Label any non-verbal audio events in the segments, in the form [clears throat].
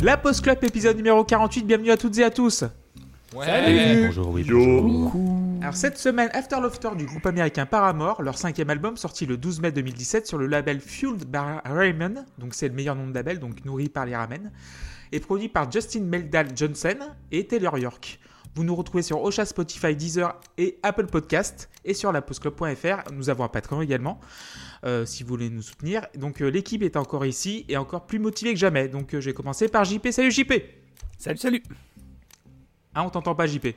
La Post Club épisode numéro 48, bienvenue à toutes et à tous. Salut Bonjour, oui, Yo. bonjour. Alors cette semaine, After Laughter du groupe américain Paramore, leur cinquième album sorti le 12 mai 2017 sur le label Fueled by Ramen, donc c'est le meilleur nom de label, donc nourri par les ramen, et produit par Justin Meldal Johnson et Taylor York. Vous nous retrouvez sur Ocha, Spotify, Deezer et Apple Podcast et sur lapostclub.fr. Nous avons un Patreon également, euh, si vous voulez nous soutenir. Donc euh, l'équipe est encore ici et encore plus motivée que jamais. Donc euh, je vais commencer par JP. Salut JP Salut, salut Ah, on t'entend pas JP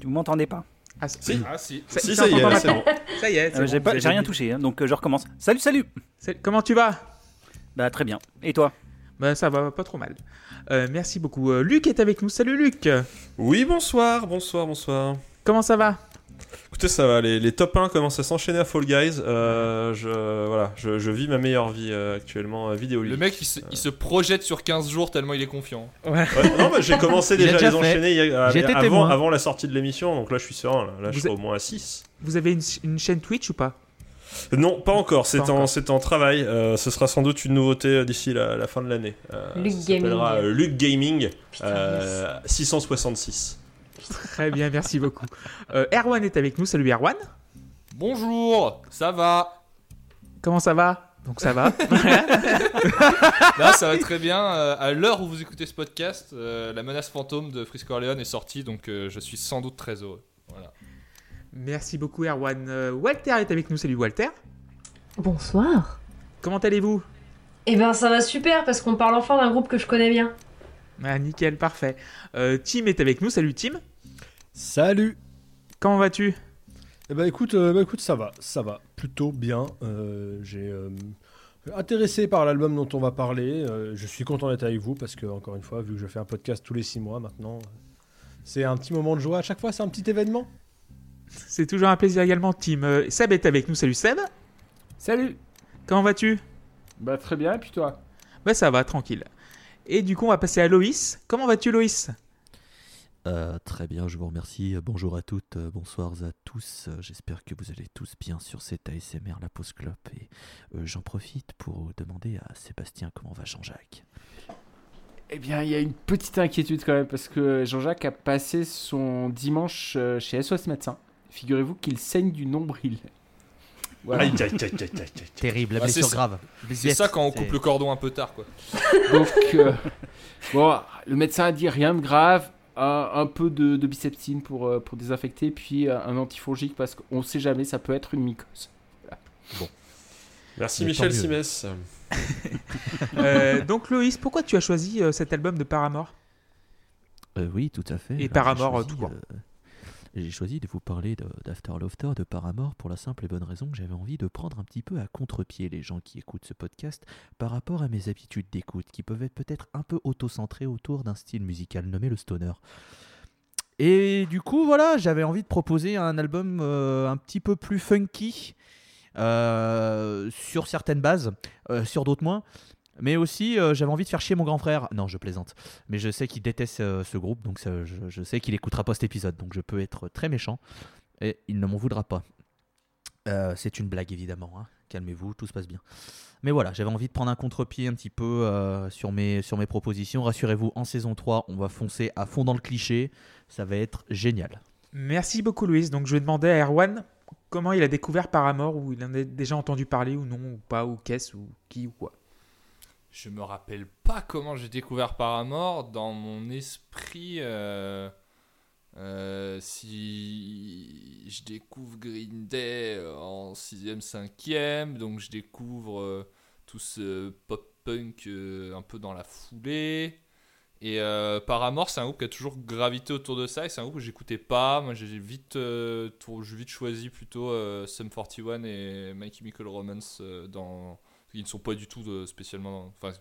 Tu m'entendez pas ah, Si. Ah si. ça, Si, ça ça y est, c'est bon. Ça y est, c'est Euh, bon, J'ai vous j'ai rien touché, hein, donc euh, je recommence. Salut, salut C'est- Comment tu vas? Bah très bien. Et toi? Bah ça va pas trop mal. Euh, merci beaucoup. Euh, Luc est avec nous. Salut Luc. Oui, bonsoir, bonsoir, bonsoir. Comment ça va? Écoutez, ça va, les, les top 1 commencent à s'enchaîner à Fall Guys. Euh, je, voilà, je, je vis ma meilleure vie euh, actuellement à vidéo Le mec il se, il se projette sur 15 jours tellement il est confiant. Ouais. non, mais j'ai commencé [laughs] déjà à déjà les fait. enchaîner a- avant, la sortie de l'émission, donc là je suis serein. Là, Là, je suis au moins à 6. Vous avez une, une chaîne Twitch ou pas? Non, pas encore, c'est en, travail. Euh, ce sera sans doute une nouveauté euh, d'ici la, la fin de l'année. Euh, Luc ça s'appellera, Gaming. euh, Luc Gaming Putain, euh, 666. Très bien, merci beaucoup. Euh, Erwan est avec nous. Salut Erwan. Bonjour, ça va? Comment ça va? Donc ça va. [laughs] [laughs] Là ça va très bien. Euh, à l'heure où vous écoutez ce podcast, euh, la menace fantôme de Frisco Orleans est sortie donc euh, je suis sans doute très heureux. Merci beaucoup Erwan. Euh, Walter est avec nous. Salut Walter. Bonsoir. Comment allez-vous? Eh ben ça va super parce qu'on parle enfin d'un groupe que je connais bien. Ah nickel, parfait. Euh, Tim est avec nous. Salut Tim. Salut Comment vas-tu? Eh ben écoute, euh, bah, écoute, ça va, ça va, plutôt bien. Euh, J'ai euh, intéressé par l'album dont on va parler. Euh, je suis content d'être avec vous parce que encore une fois, vu que je fais un podcast tous les six mois maintenant, c'est un petit moment de joie. À chaque fois, c'est un petit événement. C'est toujours un plaisir également Tim. Euh, Seb est avec nous. Salut Seb. Salut Comment vas-tu? Bah très bien, et puis toi? Bah ça va, tranquille. Et du coup, on va passer à Loïs. Comment vas-tu Loïs? Euh, très bien, je vous remercie. Bonjour à toutes, euh, bonsoir à tous. Euh, J'espère que vous allez tous bien sur cet ASMR La Pause Clope. Et euh, j'en profite pour demander à Sébastien comment va Jean-Jacques. Eh bien, il y a une petite inquiétude quand même, parce que Jean-Jacques a passé son dimanche euh, chez SOS Médecin. Figurez-vous qu'il saigne du nombril. Voilà. Aïe, aïe, aïe, aïe, aïe, aïe. Terrible, la Ah, c'est blessure grave. C'est ça quand on coupe le cordon un peu tard quoi. Donc, euh, bon, le médecin a dit rien de grave, un, un peu de, de biceptine pour, euh, pour désinfecter, puis euh, un antifongique parce qu'on sait jamais, ça peut être une mycose. Merci Mais Michel. Simès. [laughs] Euh, Donc Loïs, pourquoi tu as choisi euh, cet album de Paramore? Euh, oui, tout à fait. Et Paramore, tout court. euh, J'ai choisi de vous parler d'After Laughter de Paramore pour la simple et bonne raison que j'avais envie de prendre un petit peu à contre-pied les gens qui écoutent ce podcast par rapport à mes habitudes d'écoute qui peuvent être peut-être un peu auto-centrées autour d'un style musical nommé le stoner. Et du coup, voilà, j'avais envie de proposer un album euh, un petit peu plus funky euh, sur certaines bases, euh, sur d'autres moins. Mais aussi, euh, j'avais envie de faire chier mon grand frère. Non, je plaisante. Mais je sais qu'il déteste euh, ce groupe, donc je, sais qu'il écoutera pas cet épisode, donc je peux être très méchant et il ne m'en voudra pas. Euh, c'est une blague évidemment, hein. calmez-vous, tout se passe bien. Mais voilà, j'avais envie de prendre un contre-pied un petit peu sur, mes, propositions. Rassurez-vous, en saison 3, on va foncer à fond dans le cliché, ça va être génial. Merci beaucoup Loïs. Donc je vais demander à Erwan comment il a découvert Paramore, ou il en a déjà entendu parler ou non, ou pas, ou qu'est-ce, ou qui, ou quoi. Je me rappelle pas comment j'ai découvert Paramore. Dans mon esprit, euh, euh, si je découvre Green Day en 6ème, 5ème, donc je découvre euh, tout ce pop-punk un peu dans la foulée. Et Paramore, c'est un groupe qui a toujours gravité autour de ça, et c'est un groupe que j'écoutais pas. Moi, j'ai vite, vite choisi plutôt Sum 41 et My Chemical Romance dans ils ne sont pas du tout de- spécialement. Enfin,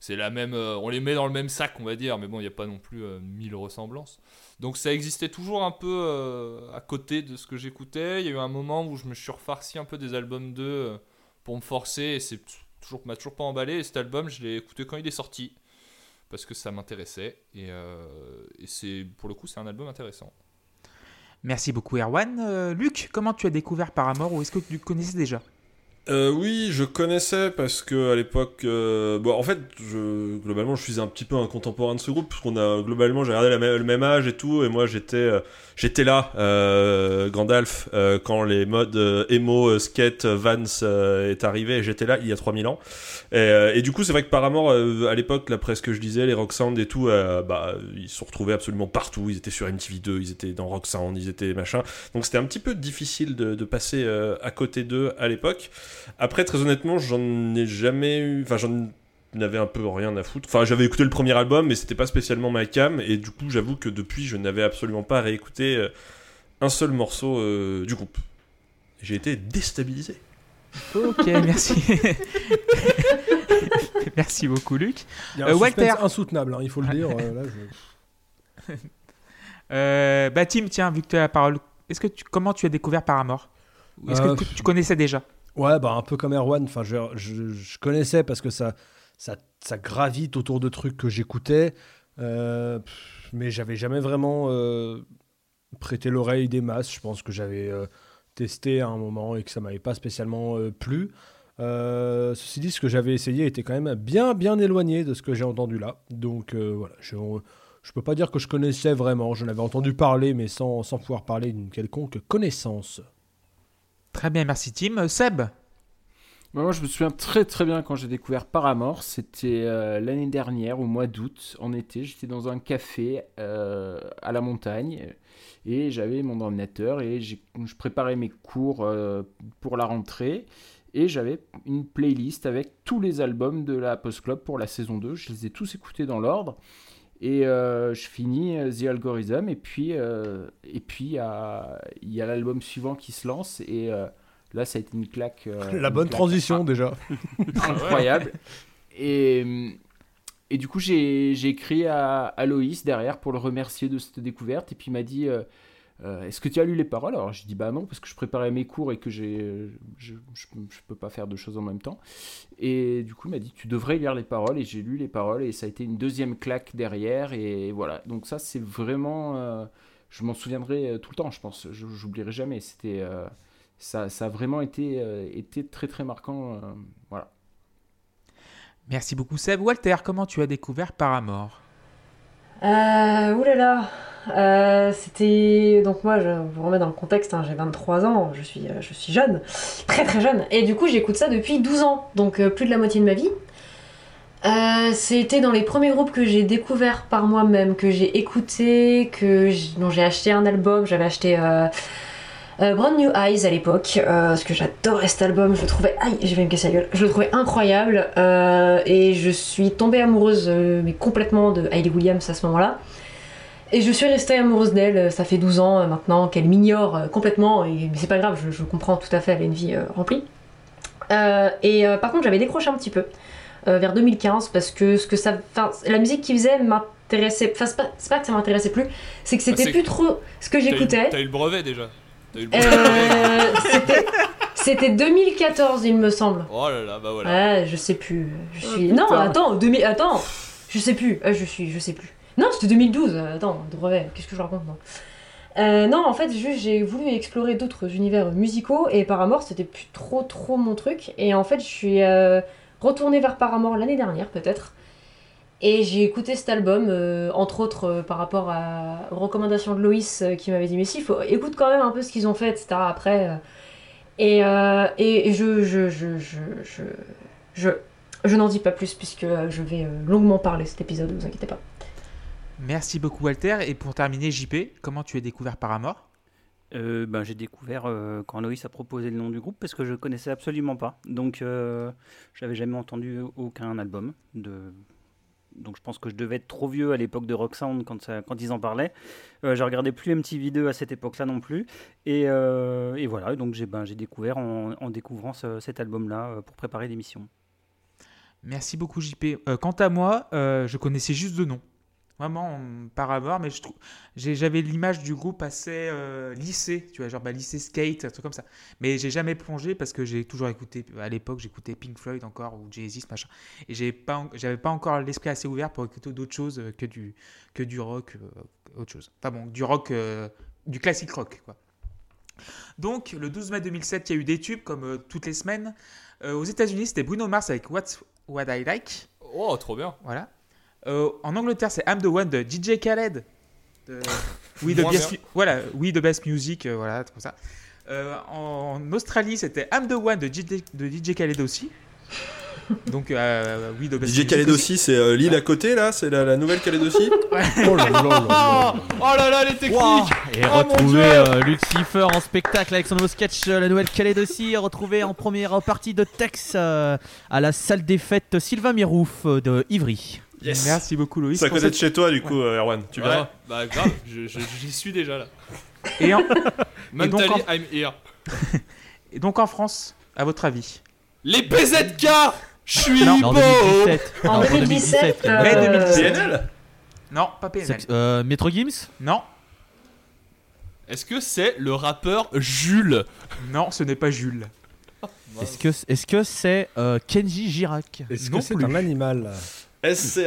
c'est la même. euh, on les met dans le même sac, on va dire, mais bon, il n'y a pas non plus euh, mille ressemblances. Donc ça existait toujours un peu euh, à côté de ce que j'écoutais. Il y a eu un moment où je me suis refarci un peu des albums d'eux euh, pour me forcer, et c'est toujours m'a toujours pas emballé. Et cet album, je l'ai écouté quand il est sorti parce que ça m'intéressait. Et, euh, et c'est pour le coup, c'est un album intéressant. Merci beaucoup Erwan. Euh, Luc, comment tu as découvert Paramore, ou est-ce que tu connaissais déjà? Euh, oui, je connaissais parce que à l'époque, euh, bon, en fait, je, globalement, je suis un petit peu un contemporain de ce groupe parce qu'on a globalement, j'ai regardé la le même âge et tout, et moi j'étais, euh, j'étais là, euh, Gandalf, euh, quand les modes emo, skate, Vans est arrivé, j'étais là il y a 3000 ans. Et, et du coup, c'est vrai que par amour, à l'époque, là, presque je disais, les Rock Sound et tout, bah, ils se retrouvaient absolument partout. Ils étaient sur MTV2, ils étaient dans Rock Sound, ils étaient machin. Donc c'était un petit peu difficile de, de passer à côté d'eux à l'époque. Après, très honnêtement, j'en ai jamais eu. Enfin, j'en avais un peu rien à foutre. Enfin, j'avais écouté le premier album, mais c'était pas spécialement ma cam. Et du coup, j'avoue que depuis, je n'avais absolument pas réécouté euh, un seul morceau euh, du groupe. J'ai été déstabilisé. Ok, [laughs] merci. [laughs] merci beaucoup, Luc. Il y a un Euh, Walter. insoutenable, hein, il faut le dire. euh, là, je- Euh, bah, Tim, tiens, vu que tu as la parole, est-ce que tu, comment tu as découvert Paramore? Est-ce Euh, que tu, tu connaissais déjà? Ouais, bah un peu comme Erwan. Enfin, je, je, je connaissais parce que ça, ça, ça gravite autour de trucs que j'écoutais, euh, mais j'avais jamais vraiment euh, prêté l'oreille des masses. Je pense que j'avais euh, testé à un moment et que ça m'avait pas spécialement euh, plu. Ceci dit, ce que j'avais essayé était quand même bien, bien éloigné de ce que j'ai entendu là. Donc voilà, je, je peux pas dire que je connaissais vraiment. J'en avais entendu parler, mais sans, sans pouvoir parler d'une quelconque connaissance. Très bien, merci Tim. Seb Moi, je me souviens très très bien quand j'ai découvert Paramore. C'était euh, l'année dernière, au mois d'août, en été. J'étais dans un café euh, à la montagne et j'avais mon ordinateur et je préparais mes cours euh, pour la rentrée. Et j'avais une playlist avec tous les albums de la Post Club pour la saison 2. Je les ai tous écoutés dans l'ordre. Et euh, je finis euh, The Algorithm. Et puis, euh, et puis il y a, il y a l'album suivant qui se lance. Et euh, là, ça a été une claque. La une bonne claque transition déjà. [laughs] incroyable. Et, et du coup, j'ai j'ai écrit à, à Loïs derrière pour le remercier de cette découverte. Et puis il m'a dit euh, Est-ce que tu as lu les paroles? Alors j'ai dit Bah non, parce que je préparais mes cours et que j'ai, je, je, je peux pas faire deux choses en même temps. Et du coup, il m'a dit Tu devrais lire les paroles. Et j'ai lu les paroles et ça a été une deuxième claque derrière. Et voilà. Donc, ça, c'est vraiment. euh, je m'en souviendrai euh, tout le temps, je pense. Je J'oublierai jamais. C'était. euh, ça, ça a vraiment été, euh, été très très marquant. euh, voilà. Merci beaucoup Seb. Walter, comment tu as découvert Paramore? Euh, oulala. Euh, c'était donc moi je vous remets dans le contexte hein, j'ai 23 ans je suis euh, je suis jeune très très jeune. Et du coup j'écoute ça depuis 12 ans donc euh, plus de la moitié de ma vie. C'était dans les premiers groupes que j'ai découvert par moi-même que j'ai écouté dont j'ai acheté un album. J'avais acheté Brand New Eyes à l'époque parce que j'adorais cet album je le trouvais je je le trouvais incroyable et je suis tombée amoureuse mais complètement de Hayley Williams à ce moment-là et je suis restée amoureuse d'elle, euh, ça fait 12 ans euh, maintenant qu'elle m'ignore euh, complètement, et, mais c'est pas grave, je, je comprends tout à fait, elle a une vie euh, remplie. Euh, et euh, par contre, j'avais décroché un petit peu euh, vers 2015 parce que ce que ça, la musique qu'il faisait m'intéressait. Enfin, c'est pas, que ça m'intéressait plus, c'est que c'était c'est- plus trop ce que j'écoutais. T'as eu le brevet déjà. T'as eu le brevet. Euh, c'était- C'était 2014, il me semble. Oh là là, bah voilà. Ouais, je sais plus. Je Oh, suis. non, attends, 2000... attends. Je sais plus. Je suis. Je sais plus. Non, c'était 2012. euh, Attends, de brevet. Qu'est-ce que je raconte moi Euh, non, en fait, juste j'ai voulu explorer d'autres univers musicaux et Paramore c'était plus trop trop mon truc. Et en fait, je suis euh, retournée vers Paramore l'année dernière peut-être. Et j'ai écouté cet album, euh, entre autres par rapport à, aux recommandations de Loïs qui m'avait dit Mais si, faut, écoute quand même un peu ce qu'ils ont fait, etc. Après. et, je, je, je, je, je, je, je n'en dis pas plus puisque je vais longuement parler cet épisode, ne vous inquiétez pas. Merci beaucoup Walter. Et pour terminer, JP, comment tu as découvert Paramore Euh, ben, j'ai découvert euh, quand Loïs a proposé le nom du groupe parce que je connaissais absolument pas. Donc, euh, j'avais jamais entendu aucun album. De... Donc, je pense que je devais être trop vieux à l'époque de Rock Sound quand, ça- quand ils en parlaient. Euh, je regardais plus MTV2 à cette époque-là non plus. Et, euh, et voilà, donc j'ai ben, découvert en, en découvrant ce- cet album-là euh, pour préparer l'émission. Merci beaucoup JP. Euh, quant à moi, je connaissais juste de nom. Vraiment on- Paramore, mais je trouve j'avais l'image du groupe assez euh, lycée, tu vois, genre bah, lycée skate, un truc comme ça. Mais j'ai jamais plongé parce que j'ai toujours écouté, à l'époque j'écoutais Pink Floyd encore ou Jay-Z, machin. Et j'ai pas, j'avais pas encore l'esprit assez ouvert pour écouter d'autres choses euh, que du, que du rock, euh, autre chose. Enfin bon, du rock, euh, du classique rock, quoi. Donc, le 12 mai 2007, il y a eu des tubes, comme toutes les semaines. Aux États-Unis, c'était Bruno Mars avec What's What I Like. Oh, trop bien. Voilà. Euh, en Angleterre, c'est I'm the One de DJ Khaled. De... [laughs] Oui, de best, voilà, oui, de Best Music, euh, voilà, tout ça. Euh, en Australie, c'était I'm the One de DJ, de DJ Khaled aussi. Donc, euh, oui, de Best DJ Khaled aussi. aussi, c'est euh, l'île à côté là, c'est la, la nouvelle Calédocie. [laughs] Oh là là là là. Oh là là, les techniques Wow. Et Oh, retrouver euh, Lucifer en spectacle avec son nouveau sketch euh, La Nouvelle-Calédonie, retrouvé en première partie de Tex euh, à la salle des fêtes Sylvain Mirouf euh, de Ivry. Yes. Merci beaucoup, Loïs. C'est à côté de cette- chez toi du coup, euh, Erwan. Tu Ouais, verras. bah grave, je- je- j'y suis déjà là. Et, en- [laughs] Mentally, donc, I'm here. [laughs] et donc en France, à votre avis Les PZK Je suis Non, en beau 2017. En Non, 2017, euh, Mai 2017. PNL Non, pas PNL. euh, Metro Gims Non, Est-ce que c'est le rappeur Jules non, ce n'est pas Jules. Est-ce que c'est euh, Kenji Girac Est-ce Non que c'est un animal SCH.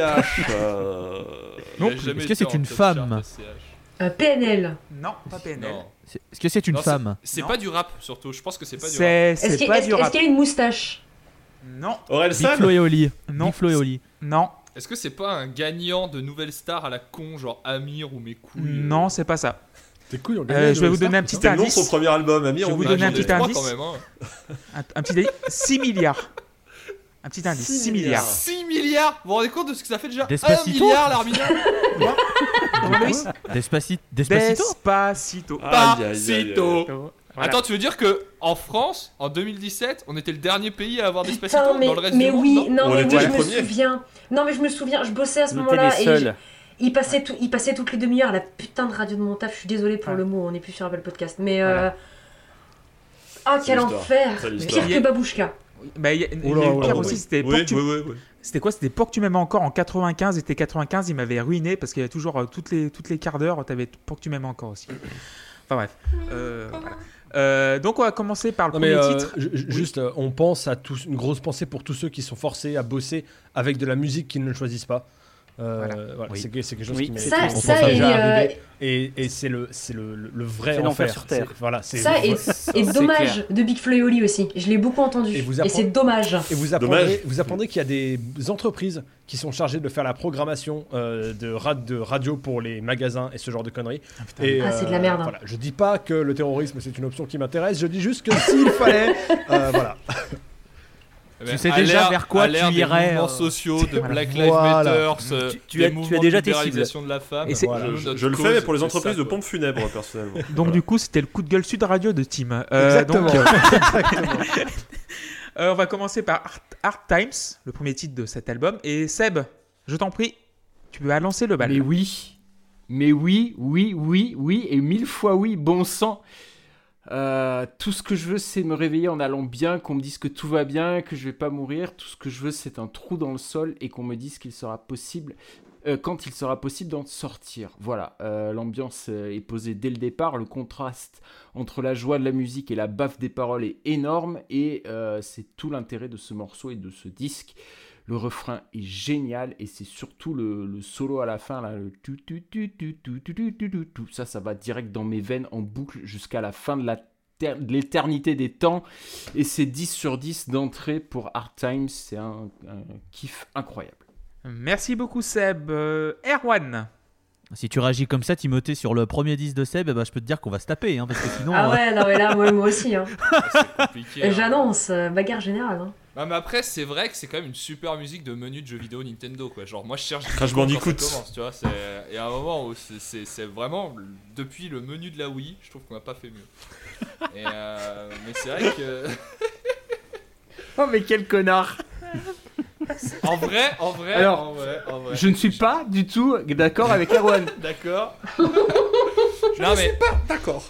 euh, [laughs] Non jamais Est-ce que c'est une femme euh, PNL. Non, pas PNL. Non. C'est- Est-ce que c'est une Non, femme C'est Non. pas du rap surtout, je pense que c'est pas du rap. C'est Est-ce c'est qu'il pas est-ce- du est-ce rap. qu'il y a une moustache Non, Aurel Big San Flo et Oli. Non. Big Flo et Oli. non, Est-ce que c'est pas un gagnant de Nouvelle Star à la con, genre Amir ou mes couilles euh, non, c'est pas ça. Tes couilles ont Euh, gagné. je vais vous donner un petit C'était de son indice. premier album, Amir. Je vais on vous donner un j'en ai petit indice. quand même, hein. Un, un petit indice. 6 milliards. Un petit indice. 6 Six milliards. 6 milliards Vous vous rendez compte de ce que ça fait déjà 1 Despacito milliard l'Armina [laughs] Loïs Despacito. Despacito Despacito. Aïe, aïe, aïe, Voilà. Attends, tu veux dire que en France, en 2017, on était le dernier pays à avoir Despacito Putain, mais, dans le reste mais du monde oui, non non, On mais oui, je me souviens. Non, mais je me souviens, je bossais à ce moment-là et il passait, tout, il passait toutes les demi-heures à la putain de radio de mon taf. Je suis désolée pour Ouais. le mot, on n'est plus sur Apple Podcast. Mais. euh. Ah, quel enfer. Pire que Babouchka. Bah, il y a, il y a Oula, eu oula, pire aussi, c'était Oui, pour tu- oui, oui, oui. C'était quoi? C'était pour que tu m'aimes encore en 95. Et tes 95, il m'avait ruiné parce qu'il y avait toujours euh, toutes les toutes les quarts d'heure, t'avais pour que tu m'aimes encore aussi. Enfin bref. Euh, voilà. Euh, donc on va commencer par le Non mais premier euh, titre. ju- ju- juste, euh, on pense à tous, une grosse pensée pour tous ceux qui sont forcés à bosser avec de la musique qu'ils ne choisissent pas. Euh, Voilà. voilà, Oui. c'est que- c'est quelque chose Oui, qui m'est Ça, et, euh. Et, et c'est le, c'est le, le, vrai enfer. sur Terre. Voilà, c'est ça et, et c'est dommage de Big Flo et Oli aussi. Je l'ai beaucoup entendu. Et vous Et c'est dommage. Et vous Dommage. apprendrez, vous apprendrez qu'il y a des entreprises qui sont chargées de faire la programmation euh, de, ra- de radio pour les magasins et ce genre de conneries. Ah, Ah, c'est de la merde, hein. Voilà. Je dis pas que le terrorisme c'est une option qui m'intéresse, je dis juste que s'il fallait, [laughs] euh, voilà. Eh ben, sais déjà vers quoi tu des irais, mouvements euh, sociaux, [laughs] de. Black Lives. Matter, euh, Tu- tu des as- tu déjà tes cibles. de la femme. Je, le fais mais pour les entreprises de pompes funèbres personnellement. Donc du coup, c'était le coup de gueule Sud Radio de Team. Euh, Exactement. euh, [laughs] [laughs] euh, on va commencer par Hard, Hard Times, le premier titre de cet album. Et Seb, je t'en prie, tu peux lancer le bal. Mais oui, mais oui, oui, oui, oui, et mille fois oui, bon sang. Euh, tout ce que je veux, c'est me réveiller en allant bien, qu'on me dise que tout va bien, que je vais pas mourir. Tout ce que je veux, c'est un trou dans le sol et qu'on me dise qu'il sera possible, euh, quand il sera possible d'en sortir. Voilà, euh, l'ambiance est posée dès le départ. Le contraste entre la joie de la musique et la baffe des paroles est énorme et c'est tout l'intérêt de ce morceau et de ce disque. Le refrain est génial et c'est surtout le, le solo à la fin là, le tu tu tu tu tu tu tu tu tu tu. ça ça va direct dans mes veines en boucle jusqu'à la fin de la de l'éternité des temps et c'est 10 sur 10 d'entrée pour Hard Times, c'est un, un kiff incroyable. Merci beaucoup Seb. Euh, Erwan. Si tu réagis comme ça, Timothée, sur le premier 10 de Seb, eh ben, je peux te dire qu'on va se taper, hein, parce que sinon. Ah euh, ouais, non mais là, moi, moi aussi. Hein. [laughs] C'est compliqué. hein. J'annonce, euh, bagarre générale. Hein. Ah, mais après, c'est vrai que c'est quand même une super musique de menu de jeux vidéo Nintendo, quoi. Genre, moi, je cherche. Crash Bandicoot. commence, tu vois. c'est- Et à un moment où c'est- c'est c'est vraiment depuis le menu de la Wii, je trouve qu'on n'a pas fait mieux. [laughs] Et euh, mais c'est vrai que. [laughs] Oh mais quel connard [laughs] En vrai, en vrai, Alors, en vrai, en vrai. Je ne suis pas du tout d'accord avec Erwan. D'accord. Non mais D'accord.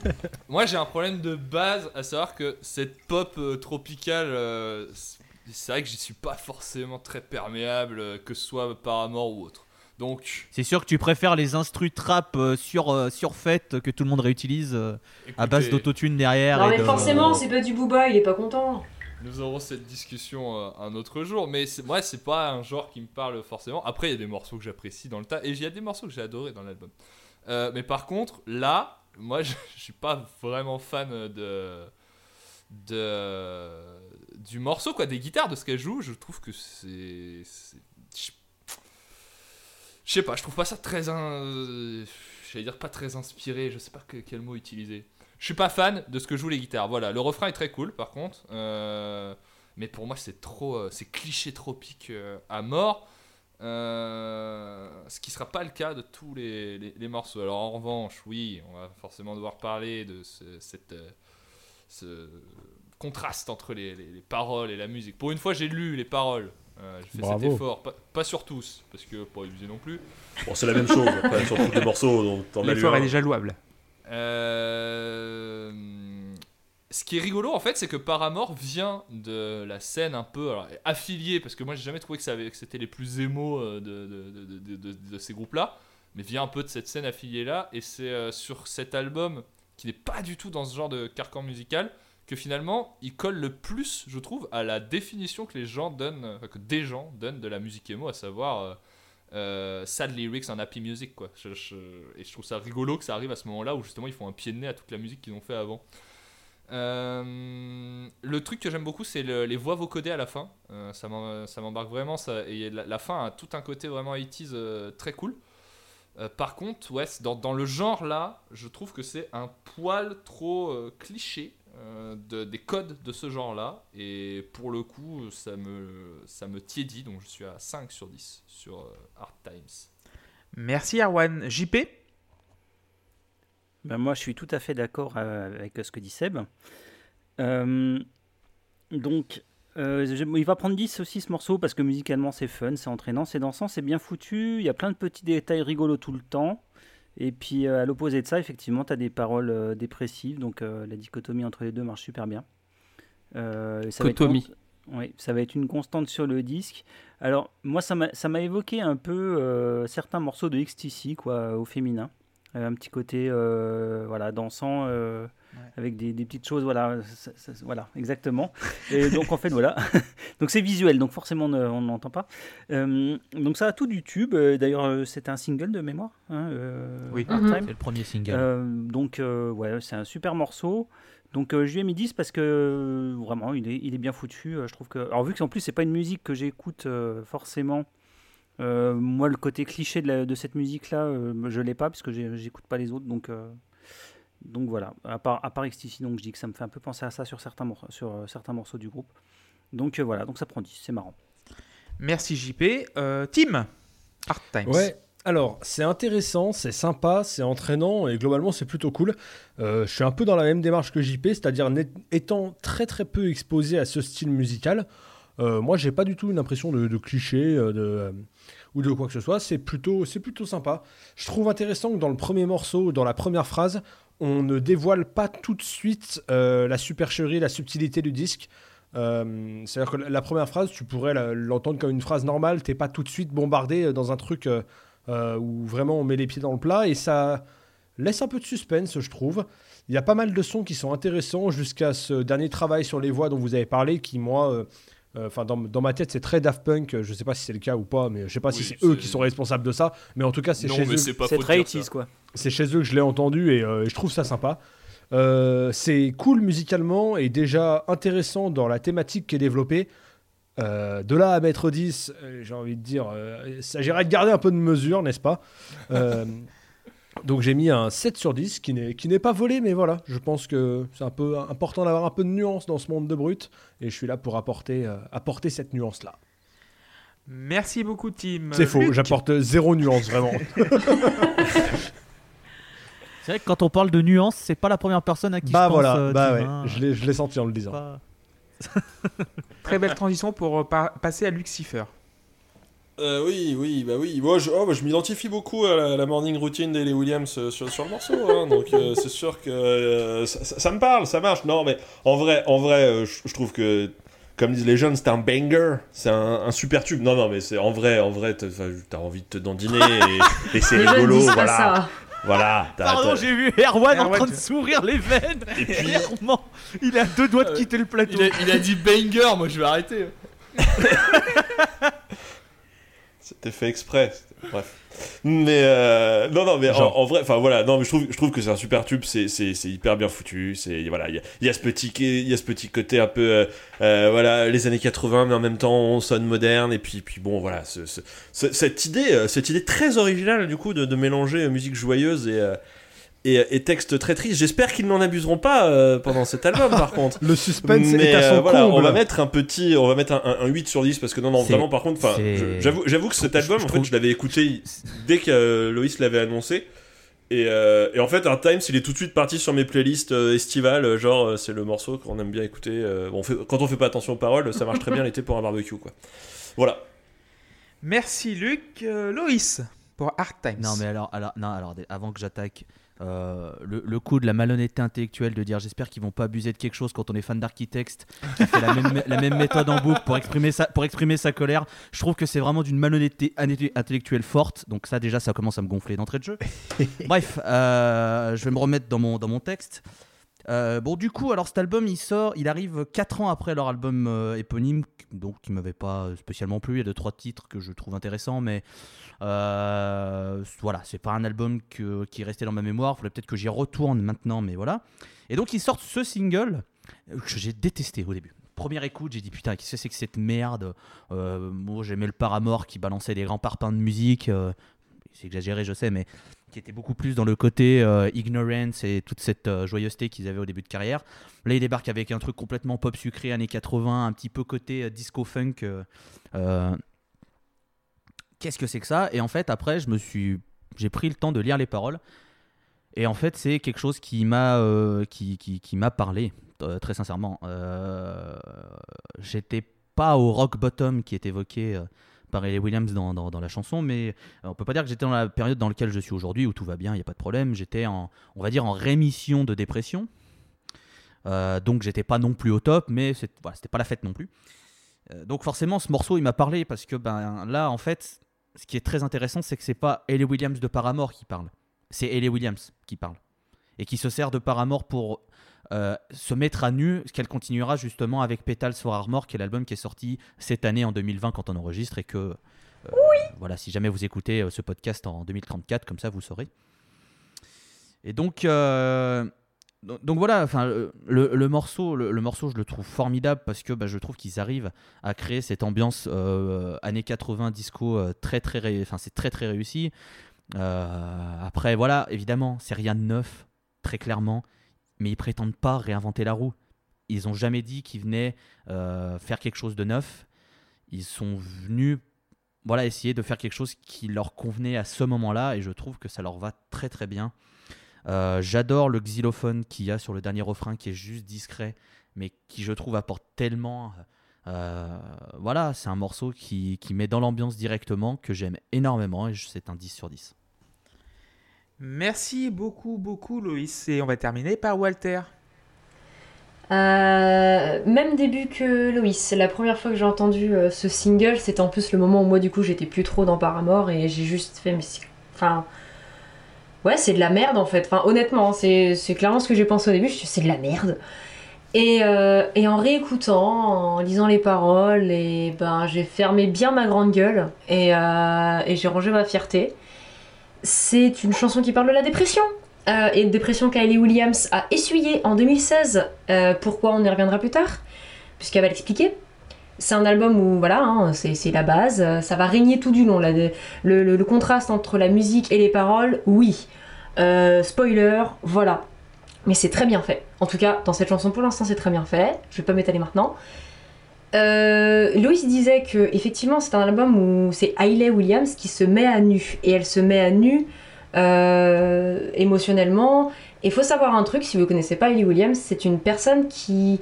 [laughs] moi j'ai un problème de base à savoir que cette pop euh, tropicale, euh, c'est- vrai que j'y suis pas forcément très perméable, euh, que ce soit Paramore ou autre. Donc, C'est sûr que tu préfères les instrus trap euh, sur, euh, surfaites que tout le monde réutilise euh, à base d'autotune derrière. Non mais de- forcément, c'est pas du booba, il est pas content. Nous aurons cette discussion euh, un autre jour, mais moi c'est pas un genre qui me parle forcément. Après il y a des morceaux que j'apprécie dans le tas et il y a des morceaux que j'ai adoré dans l'album. Euh, mais par contre, là, moi, [laughs] je, suis pas vraiment fan de, de du morceau, quoi, des guitares, de ce qu'elle joue. Je trouve que c'est. Je sais pas, je trouve pas ça très. dire pas très inspiré, je sais pas que- quel mot utiliser. Je suis pas fan de ce que jouent les guitares. Voilà, le refrain est très cool par contre. Euh, mais pour moi, c'est trop. euh, C'est cliché tropique à mort. Euh, ce qui sera pas le cas de tous les, les- les morceaux. Alors en revanche, oui, on va forcément devoir parler de ce, cette, euh, ce contraste entre les, les- les paroles et la musique. Pour une fois, j'ai lu les paroles. Euh, j'ai fait Bravo. cet effort, pas, pas sur tous, parce que pas abuser non plus. Bon, c'est la même chose, après, sur tous les morceaux, L'effort est déjà louable. Euh, Ce qui est rigolo en fait, c'est que Paramore vient de la scène un peu affiliée, parce que moi j'ai jamais trouvé que, ça que c'était les plus émo euh, de, ces groupes-là, mais vient un peu de cette scène affiliée là, et c'est euh, sur cet album qui n'est pas du tout dans ce genre de carcan musical que finalement il colle le plus, je trouve, à la définition que les gens donnent, enfin, que des gens donnent de la musique émo, à savoir. euh, euh, sad lyrics en happy music quoi. Et je trouve ça rigolo que ça arrive à ce moment-là où justement ils font un pied de nez à toute la musique qu'ils ont fait avant. Euh, le truc que j'aime beaucoup c'est le- les voix vocodées à la fin. Euh, ça m'embarque vraiment. Et la, fin a tout un côté vraiment 80s euh, très cool. Euh, par contre, ouais, dans, le genre là, je trouve que c'est un poil trop cliché de- des codes de ce genre là. Et pour le coup, ça me, ça me tiédit. Donc je suis à 5 sur 10 sur Hard Times. Merci Arwan. JP Ben, moi, je suis tout à fait d'accord euh, avec ce que dit Seb. Euh, donc, euh, je- il va prendre 10 aussi ce morceau parce que musicalement c'est fun, c'est entraînant, c'est dansant, c'est bien foutu. Il y a plein de petits détails rigolos tout le temps. Et puis euh, à l'opposé de ça, effectivement, tu as des paroles euh, dépressives. Donc euh, la dichotomie entre les deux marche super bien. Euh, ça va être Oui, ça va être une constante sur le disque. Alors, moi, ça m'a évoqué un peu euh, certains morceaux de XTC, quoi, au féminin. Euh, un petit côté, euh, voilà, dansant, euh, avec des, des petites choses, voilà, ça- ça- voilà, exactement. Et donc, en fait, voilà. [laughs] donc, c'est visuel, donc forcément, on ne- on n'entend pas. Euh, donc, ça a tout du tube. D'ailleurs, c'est un single de mémoire. hein, Oui. C'est le premier single. Donc, ouais, c'est un super morceau. Donc, je lui ai mis 10 parce que vraiment, il est, il est bien foutu. Je trouve que. Alors, vu que en plus, c'est pas une musique que j'écoute forcément. Euh, moi, le côté cliché de, la- de cette musique-là, euh, je l'ai pas parce que j'écoute pas les autres. Donc, euh, donc voilà. À part, à part XTC, donc je dis que ça me fait un peu penser à ça sur certains, mor- sur, euh, certains morceaux du groupe. Donc euh, voilà, donc ça prend 10, c'est marrant. Merci JP. Euh, Tim Hard Times. Ouais. Alors, c'est intéressant, c'est sympa, c'est entraînant et globalement c'est plutôt cool. Euh, je suis un peu dans la même démarche que JP, c'est-à-dire étant très très peu exposé à ce style musical, euh, moi j'ai pas du tout une impression de, cliché euh, euh, ou de quoi que ce soit. C'est plutôt, c'est plutôt sympa. Je trouve intéressant que dans le premier morceau, dans la première phrase, on ne dévoile pas tout de suite euh, la supercherie, la subtilité du disque. C'est-à-dire que la- première phrase, tu pourrais l'entendre comme une phrase normale, t'es pas tout de suite bombardé dans un truc où vraiment on met les pieds dans le plat et ça laisse un peu de suspense, je trouve. Il y a pas mal de sons qui sont intéressants jusqu'à ce dernier travail sur les voix dont vous avez parlé, qui moi, euh, euh, enfin dans, dans ma tête c'est très Daft Punk. Je sais pas si c'est le cas ou pas, mais je sais pas si c'est eux qui sont responsables de ça. Mais en tout cas c'est chez eux. c'est très dire ça. 80s, quoi. C'est chez eux que je l'ai entendu et, euh, et je trouve ça sympa. Euh, c'est cool musicalement et déjà intéressant dans la thématique qui est développée. Euh, de là à mettre 10, euh, j'ai envie de dire, euh, il s'agirait de garder un peu de mesure, n'est-ce pas? Euh, [laughs] Donc j'ai mis un 7 sur 10 qui n'est, qui n'est pas volé, mais voilà, je pense que c'est un peu important d'avoir un peu de nuance dans ce monde de brut et je suis là pour apporter, euh, apporter cette nuance-là. Merci beaucoup Tim. C'est faux, j'apporte zéro nuance vraiment. [laughs] C'est vrai que quand on parle de nuances, c'est pas la première personne à qui bah je pense. voilà, euh, bah ouais, hein. je l'ai, je l'ai senti en le disant. Pas- Très belle transition pour euh, pa- passer à Lucifer. Euh, oui, oui, bah oui. Moi, je, oh, bah, je m'identifie beaucoup à la, la morning routine d'Ellie Williams euh, sur, sur le morceau, hein, [laughs] donc euh, c'est sûr que euh, ça, ça- ça me parle, ça marche. Non, mais en vrai, en vrai, euh, je, je trouve que, comme disent les jeunes, c'est un banger, c'est un, un super tube. Non, non, mais c'est en vrai, en vrai, t'as envie de te dandiner et, [laughs] et c'est rigolo, voilà, ça. voilà. t'as- Pardon, j'ai vu Erwan en train de sourire les veines. Et puis- Clairement, il a deux doigts de quitter le plateau. Il a, il a dit banger, moi je vais arrêter. [laughs] C'était fait exprès. Bref. Mais euh, non, non, mais en, en vrai, enfin voilà, non, mais je trouve, je trouve que c'est un super tube. C'est, hyper bien foutu. C'est voilà, il y a, y a ce petit, il y a ce petit côté un peu, euh, euh, voilà, les années 80, mais en même temps on sonne moderne. Et puis, puis bon, voilà, ce- ce- ce- cette idée, euh, cette idée très originale du coup de, de mélanger musique joyeuse et euh, et, et texte très triste. J'espère qu'ils n'en abuseront pas euh, pendant cet album, par contre. [laughs] Le suspense Mais est à son euh, voilà, on comble. va mettre un petit, on va mettre un, un- un 8 sur 10 parce que non, non, vraiment, par contre, j'avoue, j'avoue que cet album, je en fait, je l'avais écouté dès que euh, Loïs l'avait annoncé. Et, euh, et en fait, Hard Times, il est tout de suite parti sur mes playlists euh, estivales. Genre, euh, c'est le morceau qu'on aime bien écouter. euh, bon, on fait- quand on fait pas attention aux paroles, ça marche très bien l'été pour un barbecue, quoi. Voilà. Merci Luc. Euh, Loïs, pour Hard Times. Non, mais alors, alors, non, alors avant que j'attaque, euh, le, coup de la malhonnêteté intellectuelle de dire j'espère qu'ils vont pas abuser de quelque chose quand on est fan d'Architects, qui fait la même, méthode en boucle pour exprimer, sa, pour exprimer sa colère, je trouve que c'est vraiment d'une malhonnêteté intellectuelle forte. Donc, ça, déjà, ça commence à me gonfler d'entrée de jeu. Bref, euh, je vais me remettre dans mon, dans mon texte. Euh, bon, du coup, alors cet album, il sort, il arrive 4 ans après leur album euh, éponyme, donc qui m'avait pas spécialement plu. Il y a deux trois titres que je trouve intéressants, mais euh, voilà, c'est pas un album qui est resté dans ma mémoire. Faudrait peut-être que j'y retourne maintenant, mais voilà. Et donc, ils sortent ce single que j'ai détesté au début. Première écoute, j'ai dit putain, qu'est-ce que c'est que cette merde Moi, j'aimais le Paramore qui balançait des grands parpaings de musique. c'est exagéré, je sais, mais qui était beaucoup plus dans le côté euh, ignorance et toute cette euh, joyeuseté qu'ils avaient au début de carrière. Là, ils débarquent avec un truc complètement pop sucré, années 80, un petit peu côté euh, disco funk. Qu'est-ce que c'est que ça? Et en fait, après, je me suis, j'ai pris le temps de lire les paroles. Et en fait, c'est quelque chose qui m'a, qui, qui, m'a parlé, très sincèrement. J'étais pas au rock bottom qui est évoqué par Ellie Williams dans, dans, la chanson, mais euh, on peut pas dire que j'étais dans la période dans laquelle je suis aujourd'hui où tout va bien, il n'y a pas de problème. J'étais en, on va dire, en rémission de dépression. Euh, donc j'étais pas non plus au top, mais c'est- voilà, pas la fête non plus. Euh, donc forcément, ce morceau, il m'a parlé parce que ben là, en fait, ce qui est très intéressant, c'est que c'est pas Ellie Williams de Paramore qui parle, c'est Ellie Williams qui parle et qui se sert de Paramore pour euh, se mettre à nu, ce qu'elle continuera justement avec Petals for Armor, qui est l'album qui est sorti cette année en 2020 quand on enregistre et que euh, voilà, si jamais vous écoutez euh, ce podcast en 2034, comme ça vous saurez. Et donc, donc, voilà, enfin le, morceau, le, le morceau, je le trouve formidable parce que bah, je trouve qu'ils arrivent à créer cette ambiance euh, années 80 disco euh, très très, enfin c'est très très réussi. Euh, après voilà, évidemment, c'est rien de neuf, très clairement, mais ils prétendent pas réinventer la roue. Ils ont jamais dit qu'ils venaient euh, faire quelque chose de neuf. Ils sont venus voilà, essayer de faire quelque chose qui leur convenait à ce moment-là et je trouve que ça leur va très très bien. Euh, J'adore le xylophone qu'il y a sur le dernier refrain qui est juste discret mais qui je trouve apporte tellement. euh, voilà, c'est un morceau qui, qui met dans l'ambiance directement que j'aime énormément et c'est un 10 sur 10. Merci beaucoup, beaucoup, Loïs. Et on va terminer par Walter. Euh, même début que Loïs. La première fois que j'ai entendu euh, ce single, c'était en plus le moment où moi, du coup, j'étais plus trop dans Paramore et j'ai juste fait. mais Enfin. Ouais, c'est de la merde en fait. Enfin, honnêtement, c'est c'est clairement ce que j'ai pensé au début. Je c'est de la merde. Et, euh, et en réécoutant, en lisant les paroles, et ben, j'ai fermé bien ma grande gueule et j'ai rangé ma fierté. C'est une chanson qui parle de la dépression. Euh, et dépression qu'Hailey Williams a essuyée en 2016. Euh, pourquoi on y reviendra plus tard, puisqu'elle va l'expliquer. C'est un album où, voilà, hein, c'est la base, ça va régner tout du long. Le, contraste entre la musique et les paroles, oui. Euh, spoiler, voilà. Mais c'est très bien fait. En tout cas, dans cette chanson, pour l'instant, c'est très bien fait. Je vais pas m'étaler maintenant. Euh, Loïs disait que effectivement c'est un album où c'est Hailey Williams qui se met à nu et elle se met à nu euh, émotionnellement. Et faut savoir un truc, si vous connaissez pas Hailey Williams, c'est une personne qui,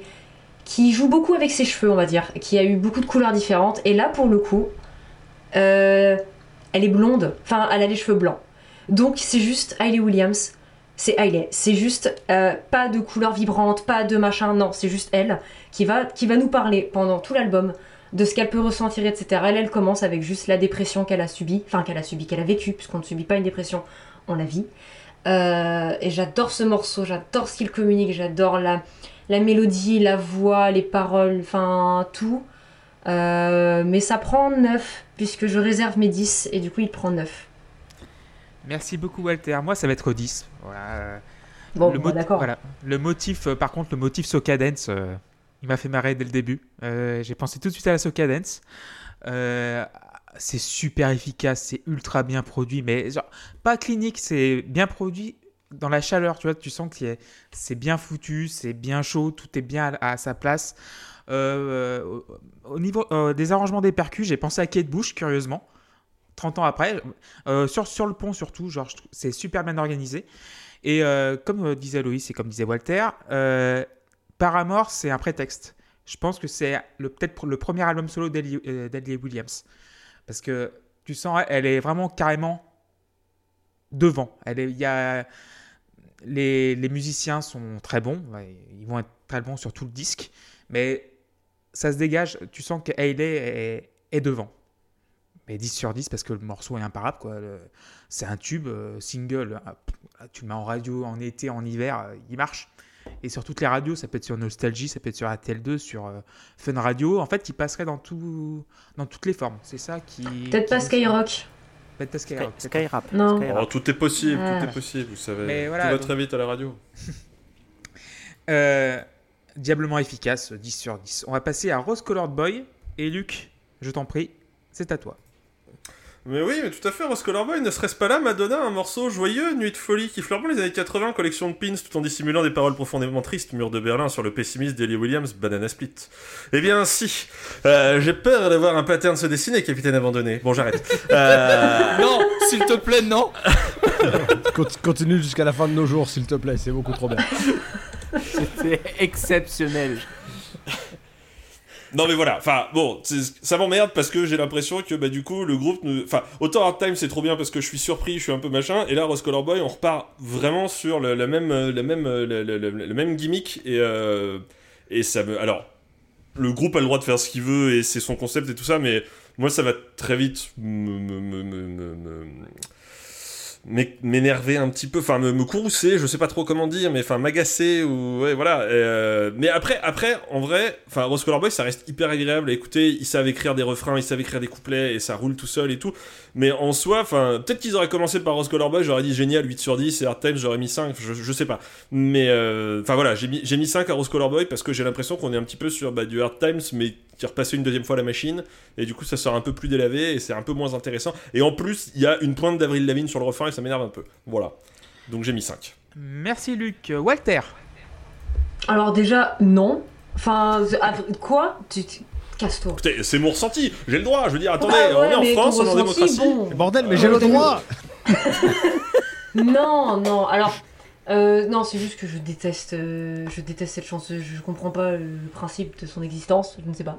qui joue beaucoup avec ses cheveux, on va dire, qui a eu beaucoup de couleurs différentes. Et là, pour le coup, euh, elle est blonde, enfin, elle a les cheveux blancs. Donc, c'est juste Hailey Williams, c'est Hailey. C'est juste euh, pas de couleurs vibrantes, pas de machin, non, c'est juste elle qui va, qui va nous parler pendant tout l'album de ce qu'elle peut ressentir, etc. Elle, elle commence avec juste la dépression qu'elle a subie, enfin qu'elle a subie, qu'elle a vécue, puisqu'on ne subit pas une dépression, on la vit. Euh, et j'adore ce morceau, j'adore ce qu'il communique, j'adore la, la mélodie, la voix, les paroles, enfin tout. Euh, mais ça prend 9, puisque je réserve mes 10, et du coup il prend 9. Merci beaucoup, Walter. Moi, ça va être 10. Voilà. euh, Bon, le bah, voilà. Le motif, euh, par contre, le motif Socadence, euh, il m'a fait marrer dès le début. Euh, J'ai pensé tout de suite à la Socadence. Euh, c'est super efficace, c'est ultra bien produit, mais genre, pas clinique, c'est bien produit dans la chaleur, tu vois, tu sens que c'est bien foutu, c'est bien chaud, tout est bien à, à sa place. Au- au niveau des arrangements des percus, j'ai pensé à Kate Bush, curieusement. 30 ans après, Euh, sur, sur le pont surtout, genre, c'est super bien organisé. Et euh, comme euh, disait Loïs et comme disait Walter, Paramore, c'est un prétexte. Je pense que c'est peut-être le premier album solo d'Ellie Williams. Parce que tu sens, elle est vraiment carrément devant. Elle y a, les, les musiciens sont très bons. Ils vont être très bons sur tout le disque. Mais ça se dégage. Tu sens que Hayley est, est devant. Mais 10 sur 10 parce que le morceau est imparable. quoi. Le- C'est un tube, euh, single. ah, pff, Tu le mets en radio en été, en hiver, euh, il marche. Et sur toutes les radios, ça peut être sur Nostalgie, ça peut être sur RTL2, sur euh, Fun Radio. En fait, il passerait dans, tout, dans toutes les formes. C'est ça qui. Peut-être pas Skyrock. Peut-être pas Skyrock. Sky- Skyrap. Non. Skyrap. Oh, tout est possible, Ah. tout est possible, vous savez. Mais voilà, tout va donc- très vite à la radio. [laughs] Euh, diablement efficace, 10 sur 10. On va passer à Rose Colored Boy. Et Luc, je t'en prie, c'est à toi. Mais oui, mais tout à fait, Rose Color Boy, ne serait-ce pas là Madonna, un morceau joyeux, Nuit de folie, qui fleure les années 80, collection de pins tout en dissimulant des paroles profondément tristes, mur de Berlin sur le pessimiste d'Ellie Williams, Banana Split. Eh bien, si, euh, j'ai peur de voir un pattern se dessiner, capitaine abandonné. Bon, j'arrête. Euh, [laughs] Non, s'il te plaît, non. [laughs] Conti- Continue jusqu'à la fin de nos jours, s'il te plaît, c'est beaucoup trop bien. C'était exceptionnel. Non mais voilà, enfin bon, ça m'emmerde parce que j'ai l'impression que bah du coup le groupe, enfin autant Hard Time c'est trop bien parce que je suis surpris, je suis un peu machin, et là Rose Color Boy on repart vraiment sur le, même, euh, même, euh, le, même gimmick et euh, et ça me, alors le groupe a le droit de faire ce qu'il veut et c'est son concept et tout ça, mais moi ça va très vite me- m'énerver un petit peu, enfin me, me courroucer, je sais pas trop comment dire, mais enfin m'agacer ou ouais voilà. euh, mais après, après en vrai, enfin Rose Color Boy ça reste hyper agréable à écouter. Ils savent écrire des refrains, ils savent écrire des couplets et ça roule tout seul et tout. Mais en soi, enfin peut-être qu'ils auraient commencé par Rose Color Boy, j'aurais dit génial 8 sur 10 et Hard Times j'aurais mis 5, je, je sais pas. Mais euh, enfin voilà, j'ai mis, j'ai mis 5 à Rose Color Boy parce que j'ai l'impression qu'on est un petit peu sur bah, du Hard Times mais qui repassé une deuxième fois la machine et du coup ça sort un peu plus délavé et c'est un peu moins intéressant. Et en plus, il y a une pointe d'Avril Lavigne sur le refrain et ça m'énerve un peu. Voilà. Donc j'ai mis 5. Merci Luc. Walter? Alors déjà, non. Enfin, quoi? Tu- tu- Casse-toi. Écoutez, c'est mon ressenti, j'ai le droit, je veux dire, attendez, Ouais, on est en France, on est en ressenti, démocratie. bon. Bordel, mais j'ai le droit [laughs] Non, non. Alors, euh, non, c'est juste que je déteste, euh, je déteste cette chanson. Je comprends pas le principe de son existence. Je ne sais pas.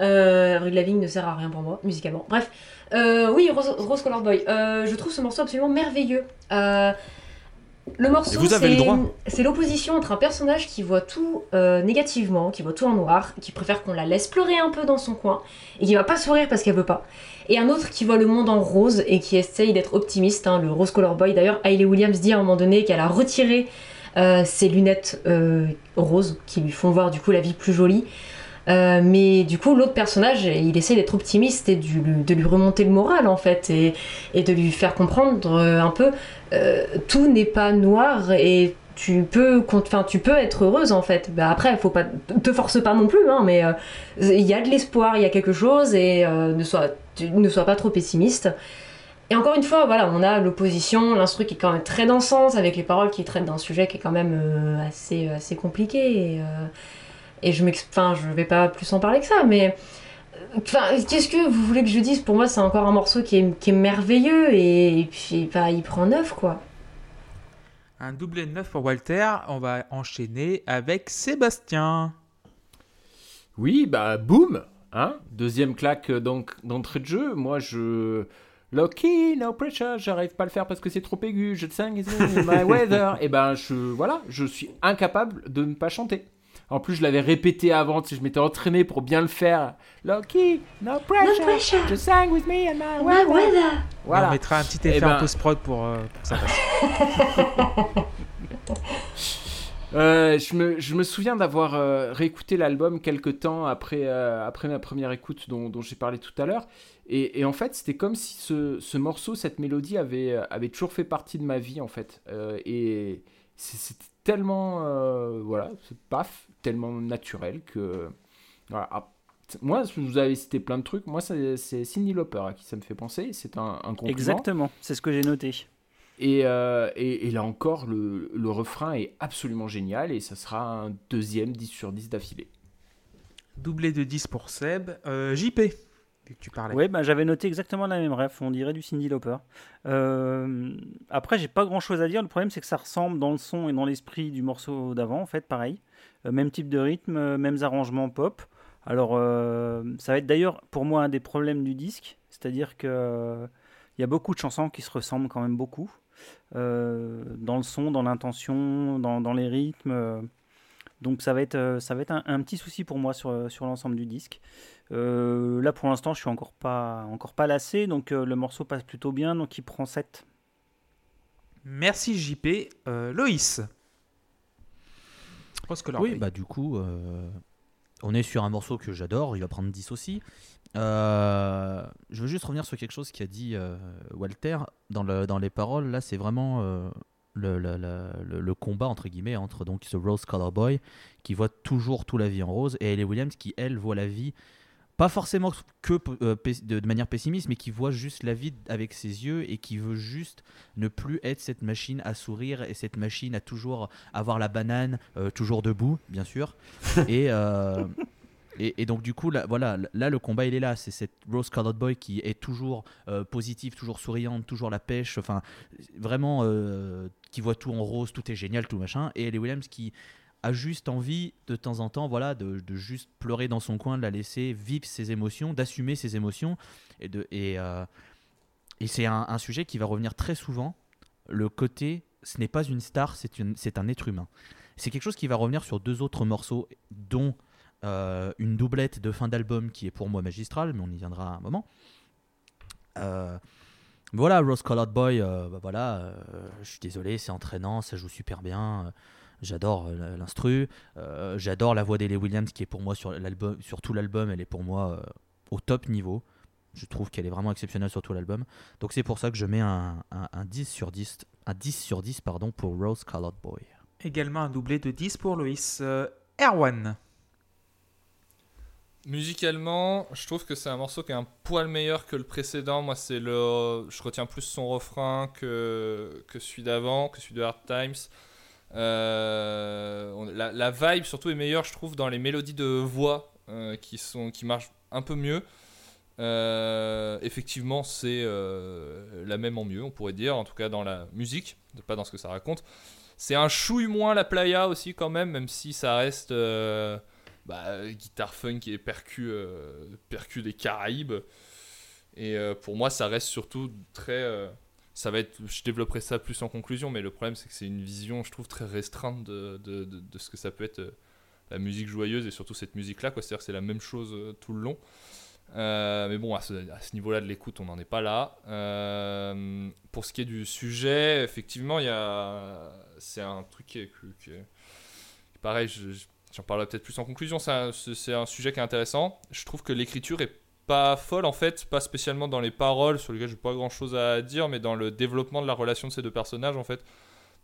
Euh, Avril Lavigne ne sert à rien pour moi, musicalement. Bref, Euh, oui, Rose, Rose Color Boy. Euh, je trouve ce morceau absolument merveilleux. Euh, le morceau, c'est- l'opposition entre un personnage qui voit tout euh, négativement, qui voit tout en noir, qui préfère qu'on la laisse pleurer un peu dans son coin, et qui va pas sourire parce qu'elle veut pas. Et un autre qui voit le monde en rose et qui essaye d'être optimiste, hein, le Rose Color Boy. D'ailleurs, Hayley Williams dit à un moment donné qu'elle a retiré euh, ses lunettes euh, roses qui lui font voir du coup la vie plus jolie. Euh, mais du coup, l'autre personnage, il essaie d'être optimiste et du- de lui remonter le moral en fait, et, et de lui faire comprendre euh, un peu euh, tout n'est pas noir et tu peux, tu peux être heureuse en fait. Bah, après, faut pas te force pas non plus, hein, mais euh, il y a de l'espoir, il y a quelque chose et euh, ne sois, pas trop pessimiste. Et encore une fois, voilà, on a l'opposition, l'instru qui est quand même très dansante, avec les paroles qui traitent d'un sujet qui est quand même assez, assez compliqué. Et, je enfin, je vais pas plus en parler que ça, mais enfin, qu'est-ce que vous voulez que je dise? Pour moi, c'est encore un morceau qui est, qui est merveilleux et, et puis bah, il prend neuf quoi. Un doublé de 9 pour Walter. On va enchaîner avec Sébastien. Oui, bah boum, hein Deuxième claque euh, donc d'entrée de jeu. Moi, je Lucky, no pressure, j'arrive pas à le faire parce que c'est trop aigu. Je sing my weather. [laughs] Et ben, je voilà, je suis incapable de ne pas chanter. En plus, je l'avais répété avant, je m'étais entraîné pour bien le faire. Lucky, no pressure, pressure. just sing with me in my Ouais, weather. ouais, là. On Voilà. mettra un petit Eh effet ben- en post-prod pour, euh, pour que ça passe. [laughs] Euh, je, me, je me souviens d'avoir euh, réécouté l'album quelques temps après, euh, après ma première écoute dont, dont j'ai parlé tout à l'heure. Et, et en fait, c'était comme si ce, ce morceau, cette mélodie avait, avait toujours fait partie de ma vie, en fait. Euh, et c'était tellement, euh, voilà, c'est paf, tellement naturel que... Voilà. Ah, moi, vous avez cité plein de trucs. Moi, c'est Cyndi Lauper à qui ça me fait penser. C'est un, un compliment. Exactement, c'est ce que j'ai noté. Et, euh, et, et là encore, le, le refrain est absolument génial et ça sera un deuxième 10 sur 10 d'affilée. Doublé de 10 pour Seb. Euh, JP, Ouais, bah, j'avais noté exactement la même ref, on dirait du Cindy Lauper. Euh, après, j'ai pas grand chose à dire. Le problème, c'est que ça ressemble dans le son et dans l'esprit du morceau d'avant, en fait, pareil. Euh, même type de rythme, euh, mêmes arrangements pop. Alors, euh, ça va être d'ailleurs pour moi un des problèmes du disque, c'est-à-dire que euh, il y a beaucoup de chansons qui se ressemblent quand même beaucoup. Euh, dans le son, dans l'intention, dans les rythmes. Euh. donc ça va être, euh, ça va être un, un petit souci pour moi sur, sur l'ensemble du disque. Euh, là pour l'instant je suis encore pas, encore pas lassé, donc euh, le morceau passe plutôt bien, donc il prend 7. Merci JP. Euh, Loïs. Oui, bah du coup, euh, on est sur un morceau que j'adore, il va prendre 10 aussi. Euh, je veux juste revenir sur quelque chose qu'a dit euh, Walter dans, le, dans les paroles. Là, c'est vraiment euh, le, le- le- combat entre guillemets entre donc ce Rose Color Boy qui voit toujours toute la vie en rose et Ellie Williams qui elle voit la vie pas forcément que euh, de, de manière pessimiste, mais qui voit juste la vie avec ses yeux et qui veut juste ne plus être cette machine à sourire et cette machine à toujours avoir la banane euh, toujours debout, bien sûr. [laughs] et, euh, et, et donc du coup, là, voilà, là le combat il est là. C'est cette Rose Colored Boy qui est toujours euh, positive, toujours souriante, toujours la pêche. Enfin, vraiment euh, qui voit tout en rose, tout est génial, tout machin. Et Ellie Williams qui a juste envie de temps en temps, voilà, de, juste pleurer dans son coin, de la laisser vivre ses émotions, d'assumer ses émotions. Et, de, et, euh, et c'est un, sujet qui va revenir très souvent. Le côté, ce n'est pas une star, c'est c'est un être humain. C'est quelque chose qui va revenir sur deux autres morceaux, dont euh, une doublette de fin d'album qui est pour moi magistrale, mais on y viendra à un moment. Euh, voilà, Rose Colored Boy, euh, bah voilà, euh, je suis désolé, c'est entraînant, ça joue super bien. euh, J'adore l'instru, j'adore la voix d'Ellie Williams qui est pour moi sur, tout l'album, elle est pour moi au top niveau. Je trouve qu'elle est vraiment exceptionnelle sur tout l'album. Donc c'est pour ça que je mets un, un- un 10 sur 10, un 10 sur 10 pardon, pour Rose Colored Boy. Également un doublé de 10 pour Loïs. Erwan. Musicalement, je trouve que c'est un morceau qui est un poil meilleur que le précédent. Moi, c'est le, je retiens plus son refrain que que celui d'avant, que celui de Hard Times. Euh, la, vibe surtout est meilleure, je trouve, dans les mélodies de voix euh, qui sont qui marchent un peu mieux. Euh, effectivement, c'est la même en mieux, on pourrait dire, en tout cas dans la musique, pas dans ce que ça raconte. C'est un chouille moins la playa aussi quand même, même si ça reste bah, guitare funk et percu, euh, percu des Caraïbes. Et euh, pour moi, ça reste surtout très. euh, ça va être, je développerai ça plus en conclusion, mais le problème c'est que c'est une vision, je trouve, très restreinte de, de, de- ce que ça peut être euh, la musique joyeuse et surtout cette musique-là. C'est-à-dire que c'est la même chose euh, tout le long. Euh, mais bon, à ce, niveau-là de l'écoute, on n'en est pas là. Euh, pour ce qui est du sujet, effectivement, il y a, c'est un truc qui est, qui est- pareil. je- je- J'en parlerai peut-être plus en conclusion. C'est un, c'est- c'est un sujet qui est intéressant. Je trouve que l'écriture est pas folle en fait, pas spécialement dans les paroles sur lesquelles j'ai pas grand chose à dire, mais dans le développement de la relation de ces deux personnages en fait.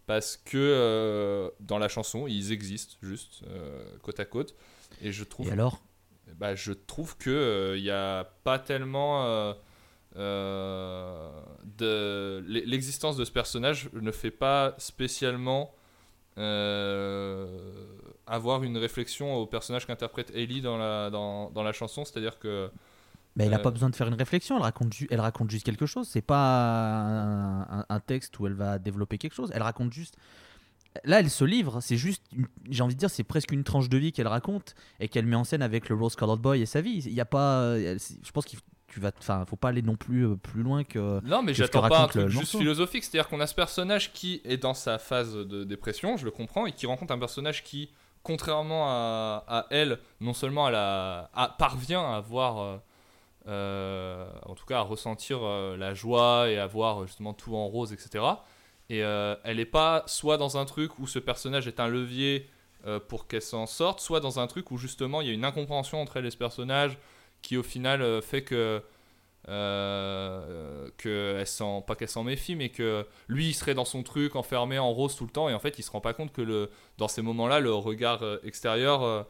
Parce que euh, dans la chanson, ils existent juste euh, côte à côte. Et je trouve Et alors? Bah, je trouve que il n'y a pas tellement euh, euh, de l'existence de ce personnage ne fait pas spécialement euh, avoir une réflexion au personnage qu'interprète Ellie dans la dans, dans la chanson c'est-à-dire que Mais elle n'a Euh, pas besoin de faire une réflexion, elle raconte, elle raconte juste quelque chose. C'est pas un, un- un texte où elle va développer quelque chose. Elle raconte juste. Là, elle se livre. C'est juste, j'ai envie de dire, c'est presque une tranche de vie qu'elle raconte et qu'elle met en scène avec le Rose Colored Boy et sa vie. Il y a pas. Je pense qu'il tu vas, enfin, faut pas aller non plus euh, plus loin que. Non, mais j'attends pas un truc le juste philosophique. C'est-à-dire qu'on a ce personnage qui est dans sa phase de dépression, je le comprends, et qui rencontre un personnage qui, contrairement à, à elle, non seulement elle a- a- parvient à avoir, euh, euh, en tout cas à ressentir euh, la joie et à voir justement tout en rose, etc. Et elle est pas soit dans un truc où ce personnage est un levier pour qu'elle s'en sorte, soit dans un truc où justement il y a une incompréhension entre elle et ce personnage qui au final euh, fait que euh, que elle s'en pas qu'elle s'en méfie mais que lui il serait dans son truc enfermé en rose tout le temps et en fait il se rend pas compte que le dans ces moments-là le regard euh, extérieur euh,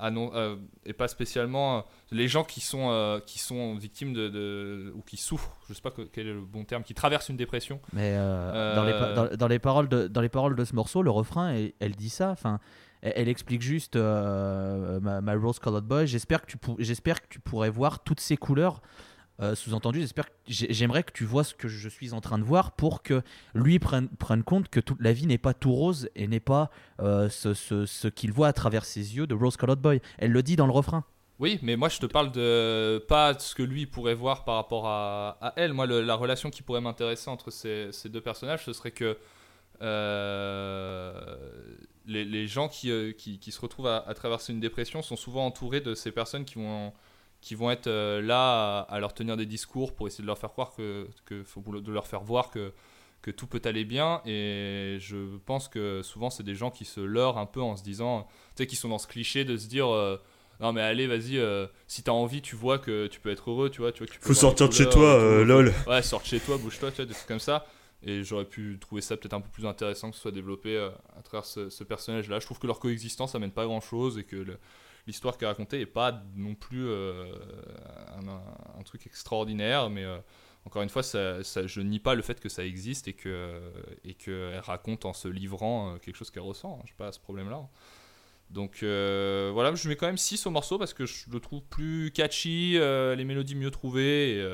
annon- euh, pas spécialement les gens qui sont qui sont victimes de, de- ou qui souffrent je sais pas que- quel est le bon terme qui traversent une dépression Mais dans, les, pa- dans, dans les paroles de, dans les paroles de ce morceau, le refrain, elle, elle dit ça. Enfin, elle, explique juste euh, ma, my rose colored boy. J'espère que tu j'espère que tu pourrais voir toutes ces couleurs. Euh, Sous-entendu, j'espère j'aimerais que tu vois ce que je suis en train de voir pour que lui prenne, prenne compte que toute la vie n'est pas tout rose et n'est pas euh, ce, ce- ce qu'il voit à travers ses yeux de rose colored boy. Elle le dit dans le refrain. Oui, mais moi je te parle de pas ce que lui pourrait voir par rapport à, elle. Moi, la relation qui pourrait m'intéresser entre ces, ces deux personnages, ce serait que euh, les, les gens qui, euh, qui, qui se retrouvent à, à traverser une dépression sont souvent entourés de ces personnes qui vont, qui vont être euh, là à, à leur tenir des discours pour essayer de leur faire croire que, que faut de leur faire voir que que tout peut aller bien. Et je pense que souvent c'est des gens qui se leurrent un peu en se disant tu sais qui sont dans ce cliché de se dire euh, non mais allez vas-y euh, si t'as envie tu vois que tu peux être heureux tu vois tu vois que tu peux Faut sortir de chez toi, euh, lol. ouais sors de chez toi bouge-toi tu vois des trucs comme ça et j'aurais pu trouver ça peut-être un peu plus intéressant que ce soit développé euh, à travers ce, ce personnage là je trouve que leur coexistence amène pas grand chose et que l'histoire est racontée est pas non plus euh, un, truc extraordinaire mais euh, encore une fois, ça, ça- je nie pas le fait que ça existe et que et qu'elle raconte en se livrant quelque chose qu'elle ressent. Je pas à ce problème-là. Donc voilà, je mets quand même 6 au morceau parce que je le trouve plus catchy, les mélodies mieux trouvées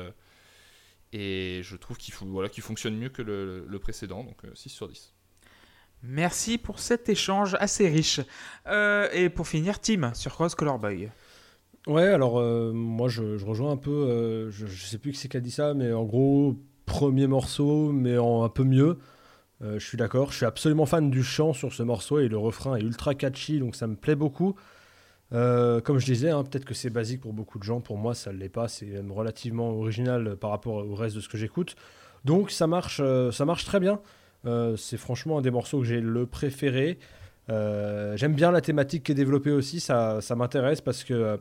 et je trouve qu'il voilà, fonctionne mieux que le, le précédent. Donc euh, 6 sur 10. Merci pour cet échange assez riche. Euh, et pour finir, Tim sur Rose Color Boy. Ouais, alors euh, moi je, je rejoins un peu, euh, je, je sais plus qui c'est qui a dit ça, mais en gros, premier morceau, mais en un peu mieux. Euh, je suis d'accord, je suis absolument fan du chant sur ce morceau et le refrain est ultra catchy, donc ça me plaît beaucoup. Euh, comme je disais, hein, peut-être que c'est basique pour beaucoup de gens, pour moi ça ne l'est pas, c'est même relativement original par rapport au reste de ce que j'écoute. Donc ça marche, euh, ça marche très bien. Euh, c'est franchement un des morceaux que j'ai le préféré. J'aime bien la thématique qui est développée aussi, ça, ça m'intéresse parce que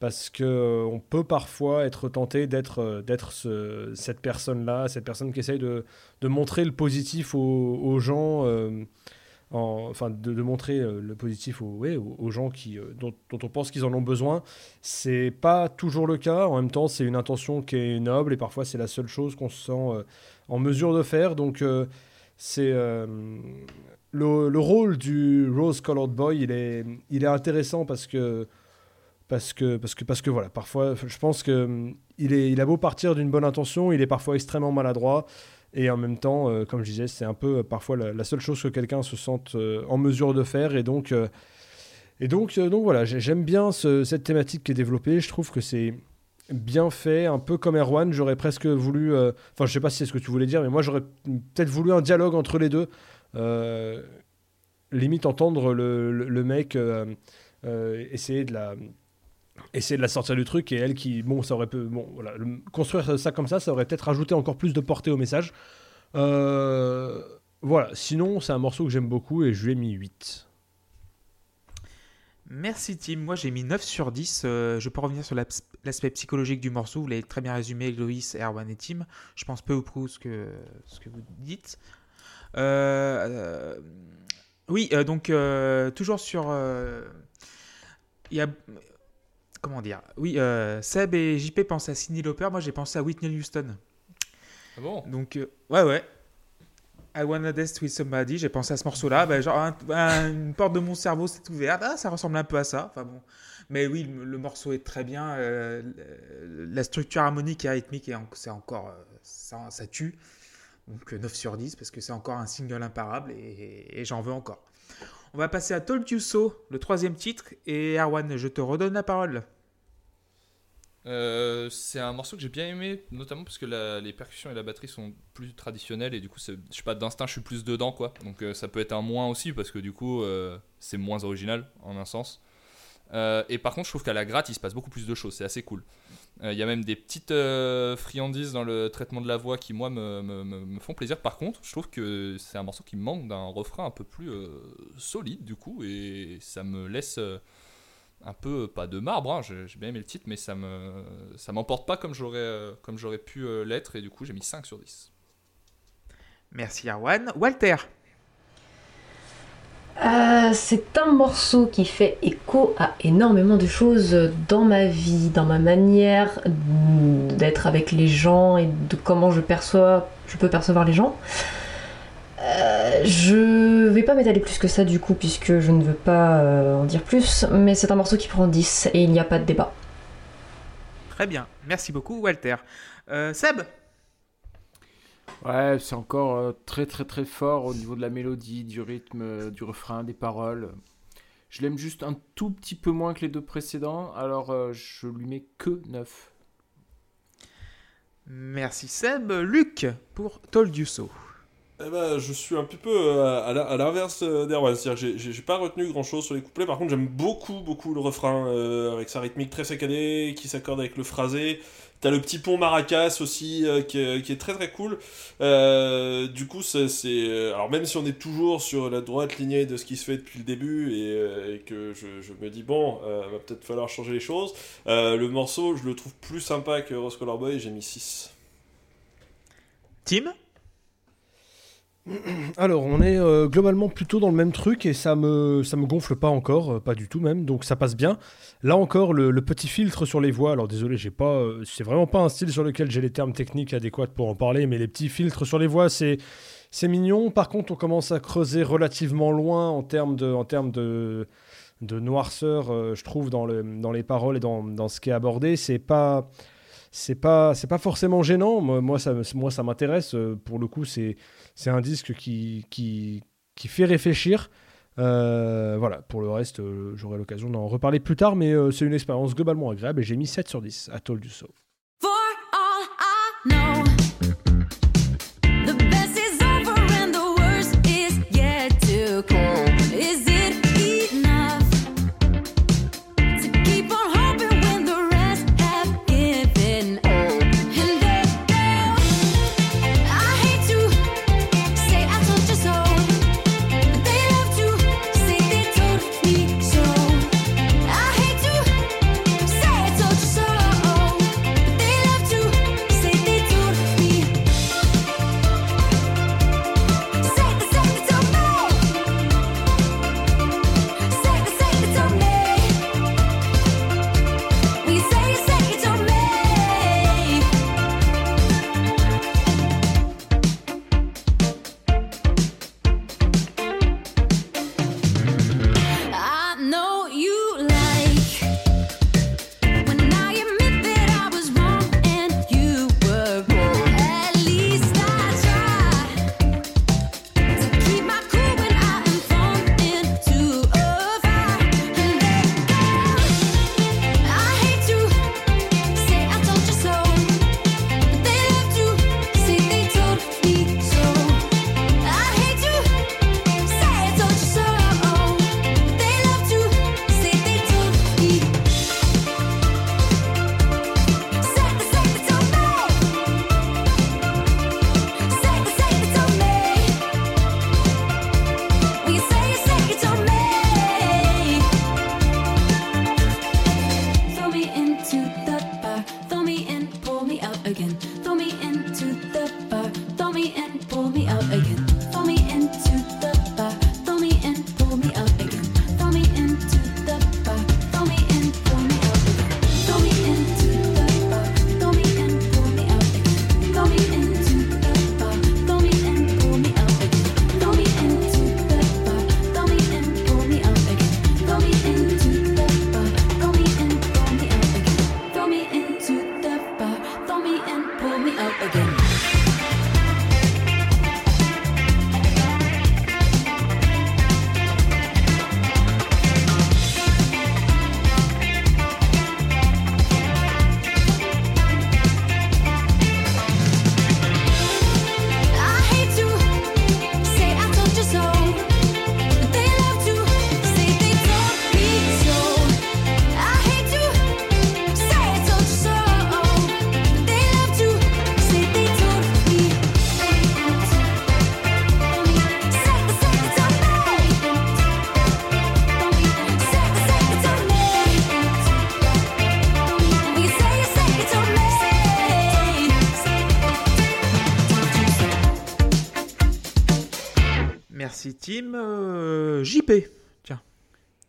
parce que on peut parfois être tenté d'être euh, d'être ce- cette personne-là, cette personne qui essaye de, de montrer le positif aux, gens, en- enfin de, montrer euh, le positif aux, gens qui, euh, dont, on pense qu'ils en ont besoin. C'est pas toujours le cas. En même temps, c'est une intention qui est noble et parfois c'est la seule chose qu'on se sent euh, en mesure de faire. Donc c'est le, le rôle du Rose Colored Boy, il est, il est intéressant parce que parce que parce que parce que voilà parfois je pense que il est il a beau partir d'une bonne intention il est parfois extrêmement maladroit et en même temps euh, comme je disais c'est un peu euh, parfois la, seule chose que quelqu'un se sente euh, en mesure de faire. Et donc et donc donc voilà j'ai- j'aime bien ce- cette thématique qui est développée. Je trouve que c'est bien fait un peu comme Erwan. J'aurais presque voulu enfin je sais pas si c'est ce que tu voulais dire mais moi j'aurais peut-être voulu un dialogue entre les deux. Limite entendre le, le- mec essayer de la essayer de la sortir du truc et elle qui bon ça aurait pu bon voilà construire ça comme ça ça aurait peut-être rajouté encore plus de portée au message Euh, voilà sinon c'est un morceau que j'aime beaucoup et je lui ai mis 8 Merci Tim. Moi j'ai mis 9 sur 10. Euh, je peux revenir sur l'aspect psychologique du morceau. Vous l'avez très bien résumé, Loïs, Erwan et Tim. Je pense peu ou prou ce que, ce que vous dites. Euh, euh, oui, euh, donc toujours sur. Il y a. Comment dire Oui, euh, Seb et JP pensent à Cyndi Lauper. Moi j'ai pensé à Whitney Houston. Ah bon? Donc, euh, ouais, ouais. I Wanna Dance With Somebody, j'ai pensé à ce morceau-là. Bah, genre, un- un- une porte de mon cerveau s'est ouverte. Ah, ça ressemble un peu à ça. Enfin bon. Mais oui, le, le morceau est très bien. euh, la structure harmonique et rythmique, c'est encore. euh, ça, ça tue. Donc euh, 9 sur 10 parce que c'est encore un single imparable et, et j'en veux encore. On va passer à Told You So, le troisième titre. Et Erwan, je te redonne la parole. Euh, c'est un morceau que j'ai bien aimé, notamment parce que les percussions et la batterie sont plus traditionnelles et du coup, je sais pas, d'instinct, je suis plus dedans quoi. Donc euh, ça peut être un moins aussi parce que du coup, euh, c'est moins original en un sens. Et par contre, je trouve qu'à la gratte, il se passe beaucoup plus de choses. C'est assez cool. Euh, Il y a même des petites euh, friandises dans le traitement de la voix qui, moi, me, me- font plaisir. Par contre, je trouve que c'est un morceau qui manque d'un refrain un peu plus euh, solide, du coup. Et ça me laisse euh, un peu, pas de marbre, hein, j'ai bien aimé le titre, mais ça me ça m'emporte pas comme j'aurais euh, comme j'aurais pu euh, l'être. Et du coup, j'ai mis 5 sur 10. Merci Arwan. Walter. Euh, c'est un morceau qui fait écho à énormément de choses dans ma vie, dans ma manière d'être avec les gens et de comment je perçois, je peux percevoir les gens. Euh, je vais pas m'étaler plus que ça du coup puisque je ne veux pas euh, en dire plus, mais c'est un morceau qui prend 10 et il n'y a pas de débat. Très bien. Merci beaucoup Walter. Seb? Ouais, c'est encore euh, très très très fort au niveau de la mélodie, du rythme, euh, du refrain, des paroles. Je l'aime juste un tout petit peu moins que les deux précédents, alors euh, je lui mets que 9. Merci Seb. Luc pour Told You So. Eh ben, je suis un petit peu à l'inverse d'Erwan, c'est-à-dire que j'ai- pas retenu grand-chose sur les couplets, par contre j'aime beaucoup beaucoup le refrain, euh, avec sa rythmique très saccadée, qui s'accorde avec le phrasé. T'as le petit pont Maracas aussi, euh, qui, est, très très cool. Euh, du coup, c'est... euh, Alors même si on est toujours sur la droite lignée de ce qui se fait depuis le début, et, que je, me dis, bon, va peut-être falloir changer les choses, le morceau, je le trouve plus sympa que Rose Color Boy, j'ai mis 6. Tim? [clears throat] Alors, on est euh, globalement plutôt dans le même truc et ça me, ça me gonfle pas encore, euh, pas du tout même, donc ça passe bien. Là encore, le, petit filtre sur les voix, alors désolé, j'ai pas, euh, c'est vraiment pas un style sur lequel j'ai les termes techniques adéquats pour en parler, mais les petits filtres sur les voix, c'est, c'est mignon. Par contre, on commence à creuser relativement loin en termes de, en termes de, de noirceur, je trouve, dans, le, dans les paroles et dans, dans ce qui est abordé. C'est pas. C'est pas, c'est pas forcément gênant. Moi, ça, moi, ça m'intéresse. Pour le coup, c'est, c'est un disque qui, qui, qui fait réfléchir. Euh, voilà, pour le reste, euh, j'aurai l'occasion d'en reparler plus tard, mais euh, c'est une expérience globalement agréable et j'ai mis 7 sur 10 à Told You So.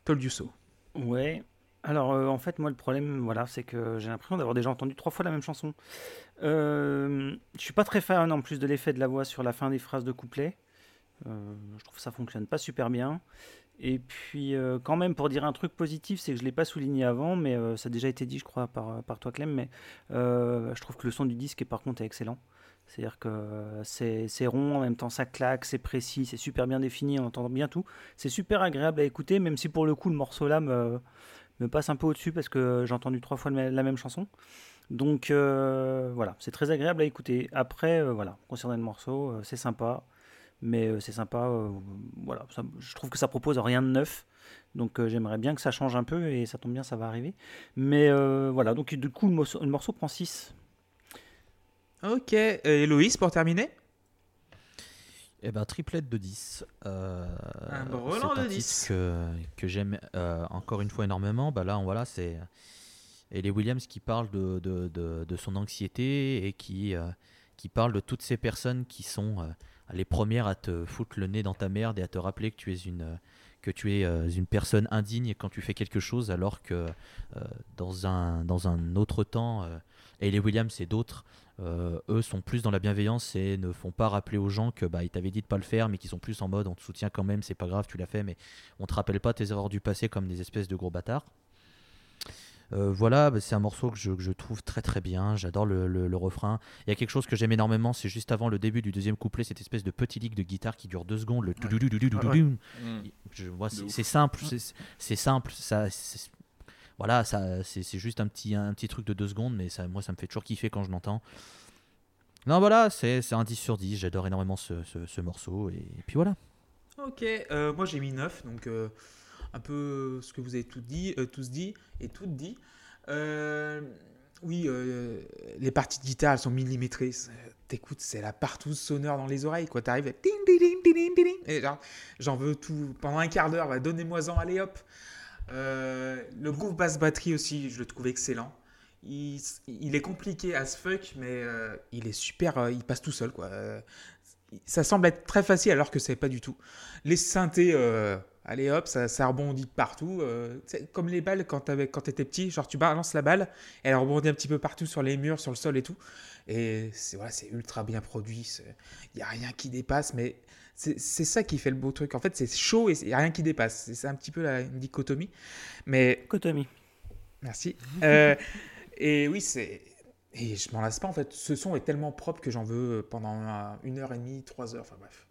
Told you so. Ouais. Alors, euh, en fait, moi, le problème, voilà, c'est que j'ai l'impression d'avoir déjà entendu trois fois la même chanson. Euh, je suis pas très fan en plus de l'effet de la voix sur la fin des phrases de couplet. Euh, je trouve que ça fonctionne pas super bien. Et puis, euh, quand même, pour dire un truc positif, c'est que je l'ai pas souligné avant, mais ça a déjà été dit, je crois, par, par toi, Clem. Mais je trouve que le son du disque, est, par contre, est excellent. C'est-à-dire que c'est rond, en même temps ça claque, c'est précis, c'est super bien défini, on entend bien tout. C'est super agréable à écouter, même si pour le coup le morceau là me, me passe un peu au-dessus parce que j'ai entendu trois fois la même chanson. Donc euh, voilà, c'est très agréable à écouter. Après, euh, voilà, concernant le morceau, euh, c'est sympa, mais c'est sympa, voilà, je trouve que ça propose rien de neuf. Donc j'aimerais bien que ça change un peu et ça tombe bien, ça va arriver. Mais voilà, donc du coup le morceau, le morceau prend 6. Ok, euh, Héloïse pour terminer? Eh ben, triplette de 10. Euh, Un brelan de un 10. titre que, que j'aime euh, encore une fois énormément. Bah là, on- voilà, c'est Ellie Williams qui parle de, de, de- de son anxiété et qui, euh, qui parle de toutes ces personnes qui sont euh, les premières à te foutre le nez dans ta merde et à te rappeler que tu es une, que tu es une personne indigne quand tu fais quelque chose, alors que dans, un, dans un autre temps, Ellie Williams et d'autres euh, eux sont plus dans la bienveillance et ne font pas rappeler aux gens que bah ils t'avaient dit de pas le faire mais qu'ils sont plus en mode on te soutient quand même c'est pas grave tu l'as fait mais on te rappelle pas tes erreurs du passé comme des espèces de gros bâtards Euh, voilà bah, c'est un morceau que je, que je trouve très très bien j'adore le, le- le refrain il y a quelque chose que j'aime énormément c'est juste avant le début du deuxième couplet cette espèce de petit lick de guitare qui dure deux secondes le Ouais. vois, De c'est simple, c'est- simple, ça, voilà, ça, c'est juste un petit, un petit truc de deux secondes, mais ça, moi, ça me fait toujours kiffer quand je l'entends. Non, voilà, c'est un 10 sur 10, j'adore énormément ce, ce- ce morceau, et, puis voilà. Ok, euh, moi j'ai mis 9, donc euh, un peu ce que vous avez tout dit, euh, tous dit et toutes dit. Euh, oui, les parties de guitare elles sont millimétrées. T'écoutes, c'est la partouze sonore dans les oreilles. quoi. T'arrives, ding, et genre, j'en veux tout pendant un quart d'heure. bah, Donnez-moi-en, allez hop. Euh, le groove basse batterie aussi, je le trouve excellent. Il, est compliqué as fuck, mais euh, il est super. euh, il passe tout seul, quoi. Ça semble être très facile alors que c'est pas du tout. Les synthés, allez hop, ça, ça rebondit de partout. euh, c'est comme les balles quand t'étais petit, genre tu balances la balle, elle rebondit un petit peu partout sur les murs, sur le sol et tout. Et c'est voilà, c'est ultra bien produit. Il n'y a rien qui dépasse, mais c'est ça qui fait le beau truc. En fait, c'est chaud et il n'y a rien qui dépasse. C'est- un petit peu la une dichotomie. Mais Kotomi. Merci. [laughs] Euh, et oui, c'est. Et je m'en lasse pas en fait. Ce son est tellement propre que j'en veux pendant un- une heure et demie, trois heures, enfin bref.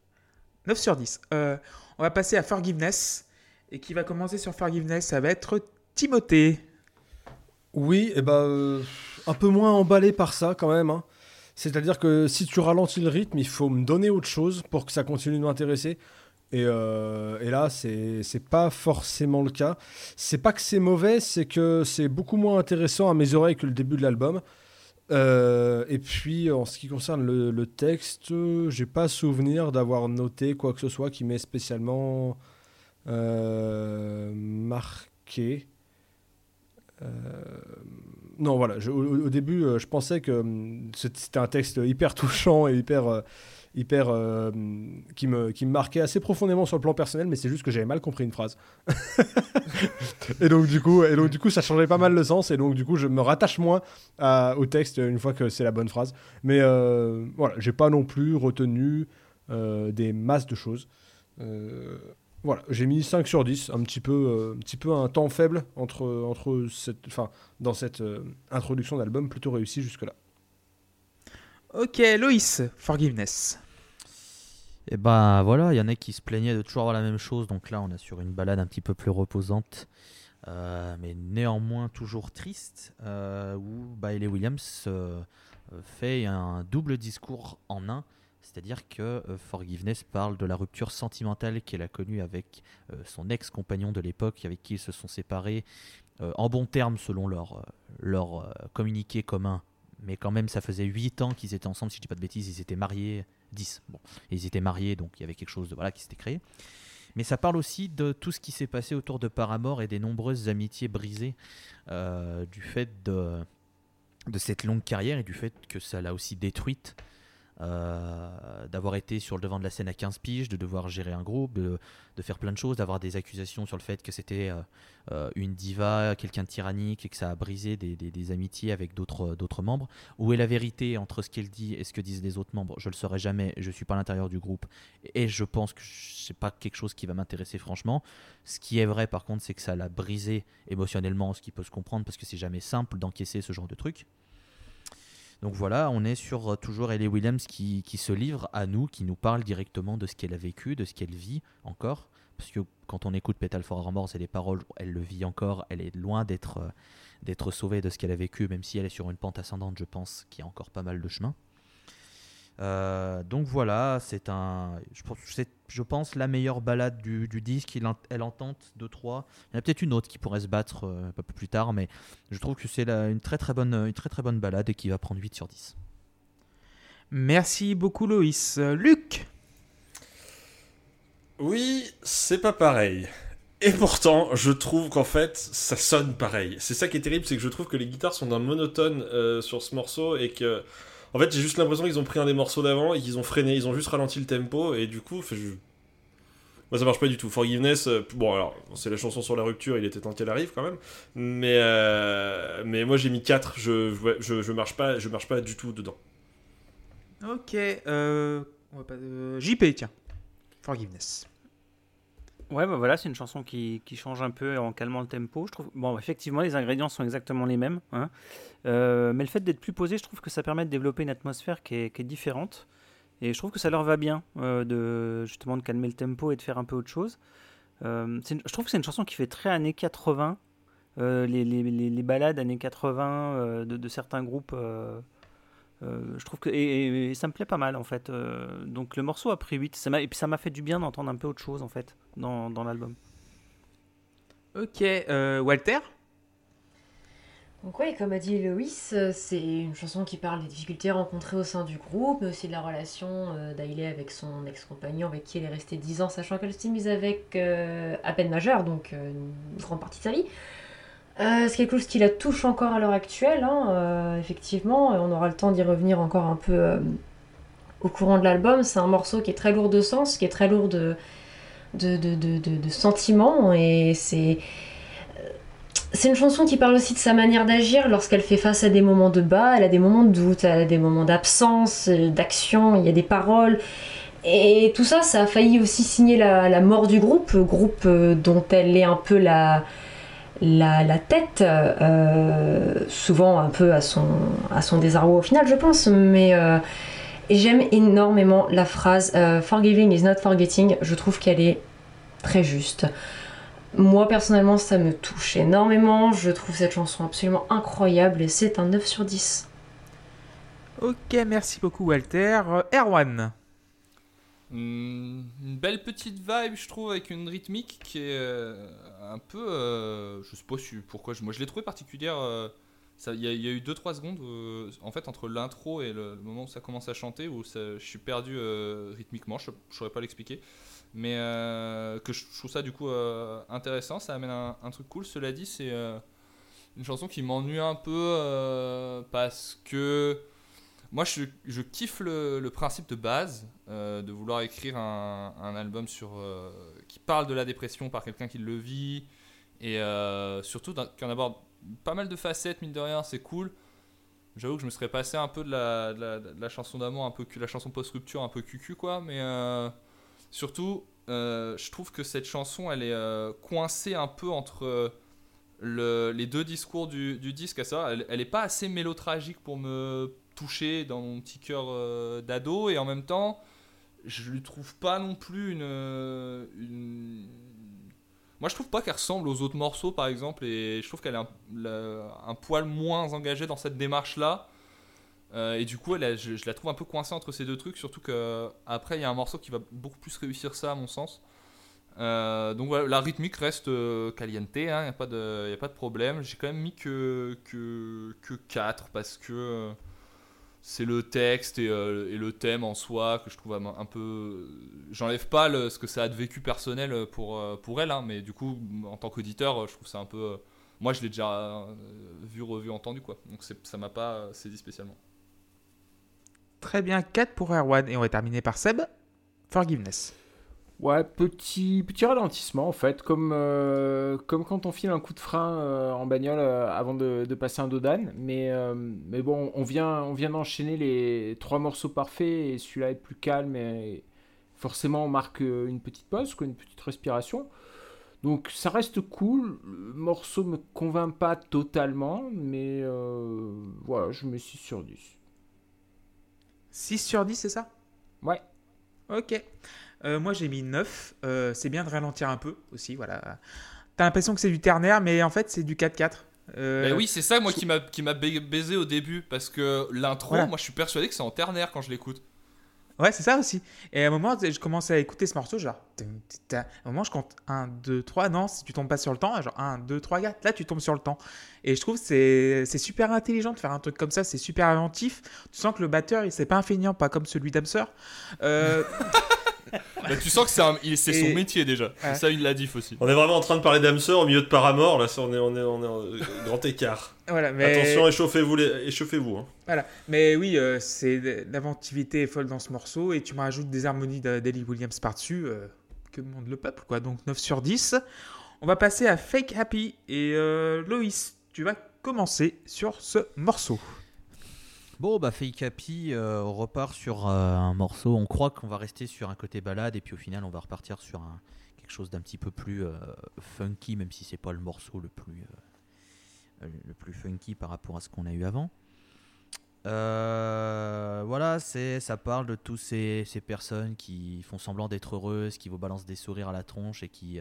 9 sur 10. Euh, on va passer à Forgiveness. Et qui va commencer sur Forgiveness, ça va être Timothée. Oui, et bah, euh, un peu moins emballé par ça quand même. hein. C'est-à-dire que si tu ralentis le rythme, il faut me donner autre chose pour que ça continue de m'intéresser. Et, euh, et là, c'est pas forcément le cas. C'est pas que c'est mauvais, c'est que c'est beaucoup moins intéressant à mes oreilles que le début de l'album. Euh, et puis, en ce qui concerne le, texte, euh, j'ai pas souvenir d'avoir noté quoi que ce soit qui m'ait spécialement euh, marqué. Euh, non, voilà. au, au début, je pensais que hum, c'était un texte hyper touchant et hyper, hyper euh, qui me qui me marquait assez profondément sur le plan personnel, mais c'est juste que j'avais mal compris une phrase. [laughs] et donc du coup, et donc du coup, ça changeait pas mal le sens, et donc du coup, je me rattache moins à- au texte une fois que c'est la bonne phrase. Mais euh, voilà, j'ai pas non plus retenu euh, des masses de choses. Voilà, j'ai mis 5 sur 10, un petit peu, un petit peu un temps faible entre, entre cette, dans cette introduction d'album plutôt réussie jusque-là. Ok, Loïs, Forgiveness. Et ben voilà, il y en a qui se plaignaient de toujours avoir la même chose, donc là on est sur une balade un petit peu plus reposante, euh, mais néanmoins toujours triste, euh, où Bailey Williams euh, fait un double discours en un, c'est-à-dire que Forgiveness parle de la rupture sentimentale qu'elle a connue avec son ex-compagnon de l'époque, avec qui ils se sont séparés en bons termes selon leur, leur communiqué commun. Mais quand même, ça faisait 8 ans qu'ils étaient ensemble, si je dis pas de bêtises, ils étaient mariés, 10. Bon, ils étaient mariés, donc il y avait quelque chose de voilà qui s'était créé. Mais ça parle aussi de tout ce qui s'est passé autour de Paramore et des nombreuses amitiés brisées euh, du fait de, de cette longue carrière et du fait que ça l'a aussi détruite euh, d'avoir été sur le devant de la scène à 15 piges, de devoir gérer un groupe, de, faire plein de choses, d'avoir des accusations sur le fait que c'était euh, euh, une diva, quelqu'un de tyrannique et que ça a brisé des, amitiés avec d'autres membres. Où est la vérité entre ce qu'elle dit et ce que disent les autres membres? Je le saurai jamais, je suis pas à l'intérieur du groupe et je pense que c'est pas quelque chose qui va m'intéresser franchement. Ce qui est vrai par contre, c'est que ça l'a brisé émotionnellement, ce qui peut se comprendre parce que c'est jamais simple d'encaisser ce genre de truc. Donc voilà, on est sur euh, toujours Ellie Williams qui, qui se livre à nous, qui nous parle directement de ce qu'elle a vécu, de ce qu'elle vit encore. Parce que quand on écoute Petal for Remorse et les paroles, elle le vit encore, elle est loin d'être euh, d'être sauvée de ce qu'elle a vécu, même si elle est sur une pente ascendante, je pense qu'il y a encore pas mal de chemin. Euh, donc voilà, c'est un, je pense, c'est, je pense la meilleure balade du, du disque. Il elle en tente deux trois. Il y en a peut-être une autre qui pourrait se battre euh, un peu plus tard, mais je trouve que c'est une très très bonne, une très très bonne balade et qui va prendre 8 sur 10. Merci beaucoup, Loïs. Euh, Luc? Oui, c'est pas pareil. Et pourtant, je trouve qu'en fait, ça sonne pareil. C'est ça qui est terrible, c'est que je trouve que les guitares sont d'un monotone euh, sur ce morceau et que, en fait, j'ai juste l'impression qu'ils ont pris un des morceaux d'avant et qu'ils ont freiné, ils ont juste ralenti le tempo et du coup, moi ça marche pas du tout. Forgiveness, euh, bon alors, c'est la chanson sur la rupture, il était temps qu'elle arrive quand même, mais euh, mais moi j'ai mis 4, je, ouais, je je marche pas, je marche pas du tout dedans. Ok. Euh, JP, tiens. Forgiveness. Ouais, bah voilà, c'est une chanson qui, qui change un peu en calmant le tempo. Je trouve, bon, effectivement, les ingrédients sont exactement les mêmes, hein. Euh, mais le fait d'être plus posé, je trouve que ça permet de développer une atmosphère qui est, différente. Et je trouve que ça leur va bien euh, de justement de calmer le tempo et de faire un peu autre chose. Euh, je trouve que c'est une chanson qui fait très années 80, euh, les, les, les, les balades années 80 euh, de, de certains groupes. Euh, je trouve que et, et- et ça me plaît pas mal en fait. Euh, donc le morceau a pris 8 ça m'a- et puis ça m'a fait du bien d'entendre un peu autre chose en fait dans, dans l'album. Ok. euh, Walter? Donc oui, comme a dit Loïs, c'est une chanson qui parle des difficultés rencontrées au sein du groupe, mais aussi de la relation euh, d'Ailey avec son ex-compagnon avec qui elle est restée 10 ans, sachant qu'elle s'est mise avec euh, à peine majeure, donc euh, une grande partie de sa vie. Euh, c'est quelque chose qui la touche encore à l'heure actuelle, hein, euh, effectivement, on aura le temps d'y revenir encore un peu euh, au courant de l'album. C'est un morceau qui est très lourd de sens, qui est très lourd de, de, de, de- sentiments, et c'est... C'est une chanson qui parle aussi de sa manière d'agir lorsqu'elle fait face à des moments de bas, elle a des moments de doute, elle a des moments d'absence, euh, d'action, il y a des paroles. Et tout ça, ça a failli aussi signer la, mort du groupe, groupe euh, dont elle est un peu la, la, tête, euh, souvent un peu à son, désarroi au final, je pense. Mais euh, j'aime énormément la phrase euh, Forgiving is not forgetting, je trouve qu'elle est très juste. Moi personnellement ça me touche énormément, je trouve cette chanson absolument incroyable et c'est un 9 sur 10. Ok, merci beaucoup, Walter. Erwan une belle petite vibe, je trouve, avec une rythmique qui est euh, un peu. euh, je sais pas pourquoi. moi, je l'ai trouvé particulière. euh, Il y, a- eu 2-3 secondes, en fait, entre l'intro et le, moment où ça commence à chanter, où ça- je suis perdu rythmiquement. Je ne saurais pas l'expliquer. Mais que je, trouve ça, du coup, intéressant. Ça amène un, un truc cool. Cela dit, c'est une chanson qui m'ennuie un peu parce que. Moi, je, kiffe le, principe de base euh, de vouloir écrire un, album sur, euh, qui parle de la dépression par quelqu'un qui le vit et euh, surtout en aborde pas mal de facettes, mine de rien, c'est cool. J'avoue que je me serais passé un peu de la, de la, chanson d'amour, un peu la chanson post-rupture, un peu cucu, quoi, mais euh, surtout, je trouve que cette chanson, elle est coincée un peu entre le- les deux discours du, disque, à elle, elle est pas assez mélotragique pour me toucher dans mon petit cœur euh, d'ado, et en même temps, je lui trouve pas non plus une, euh, une... Moi, je trouve pas qu'elle ressemble aux autres morceaux, par exemple, et je trouve qu'elle est un, poil moins engagée dans cette démarche-là. Euh, et du coup, elle, je, la trouve un peu coincée entre ces deux trucs, surtout que après il y a un morceau qui va beaucoup plus réussir ça, à mon sens. Donc voilà, la rythmique reste caliente, il n'y a, a pas de problème. J'ai quand même mis que, que, que 4 parce que c'est le texte et, euh, et le thème en soi que je trouve un, peu. J'enlève pas ce que ça a de vécu personnel pour, euh, pour elle, hein, mais du coup, en tant qu'auditeur, je trouve ça un peu. euh, moi, je l'ai déjà vu, revu, entendu, quoi. Donc ça m'a pas saisi spécialement. Très bien, 4 pour Erwan. Et on va terminer par Seb. Forgiveness. Ouais, petit, petit ralentissement en fait, comme, euh, comme quand on file un coup de frein euh, en bagnole euh, avant de, de passer un dodan. Mais, mais bon, on vient, on vient d'enchaîner les trois morceaux parfaits et celui-là est plus calme et forcément on marque une petite pause, quoi, une petite respiration. Donc ça reste cool. Le morceau me convainc pas totalement, mais voilà, je mets 6 sur 10. 6 sur 10, c'est ça? Ouais. Ok. Euh, moi, j'ai mis 9. Euh, c'est bien de ralentir un peu aussi, voilà. T'as l'impression que c'est du ternaire, mais en fait, c'est du 4-4. Euh, Bah oui, c'est ça moi qui m'a qui m'a ba- baisé au début parce que l'intro, Voilà. moi je suis persuadé que c'est en ternaire quand je l'écoute. Ouais, c'est ça aussi. Et à un moment, je commence à écouter ce morceau, genre. À un moment, je compte 1, 2, 3. Non, si tu tombes pas sur le temps, genre 1, 2, 3, 4. Là, tu tombes sur le temps. Et je trouve que c'est c'est super intelligent de faire un truc comme ça. C'est super inventif. Tu sens que le batteur, il c'est pas un feignant, pas comme celui d'Amser. Euh, [laughs] [laughs] Bah, tu sens que c'est un- il- c'est son Et- métier déjà. Ouais. Ça il l'a dit aussi. On est vraiment en train de parler d'Amser au milieu de Paramore, là, ça, on est, on est, on est en euh, grand écart. voilà, mais... Attention, échauffez-vous, les... échauffez-vous. hein. Voilà. Mais oui, euh, c'est l'inventivité est folle dans ce morceau et tu me rajoutes des harmonies de- d'Ellie Williams par-dessus. euh, que demande le peuple, quoi. Donc 9 sur 10. On va passer à Fake Happy et euh, Loïs, tu vas commencer sur ce morceau. Bon, bah, Fake Happy, euh, on repart sur euh, un morceau. On croit qu'on va rester sur un côté balade, et puis au final, on va repartir sur quelque chose d'un petit peu plus euh, funky, même si c'est pas le morceau le plus, euh, le plus funky par rapport à ce qu'on a eu avant. Euh, voilà, c'est, ça parle de tous ces, ces personnes qui font semblant d'être heureuses, qui vous balancent des sourires à la tronche et qui,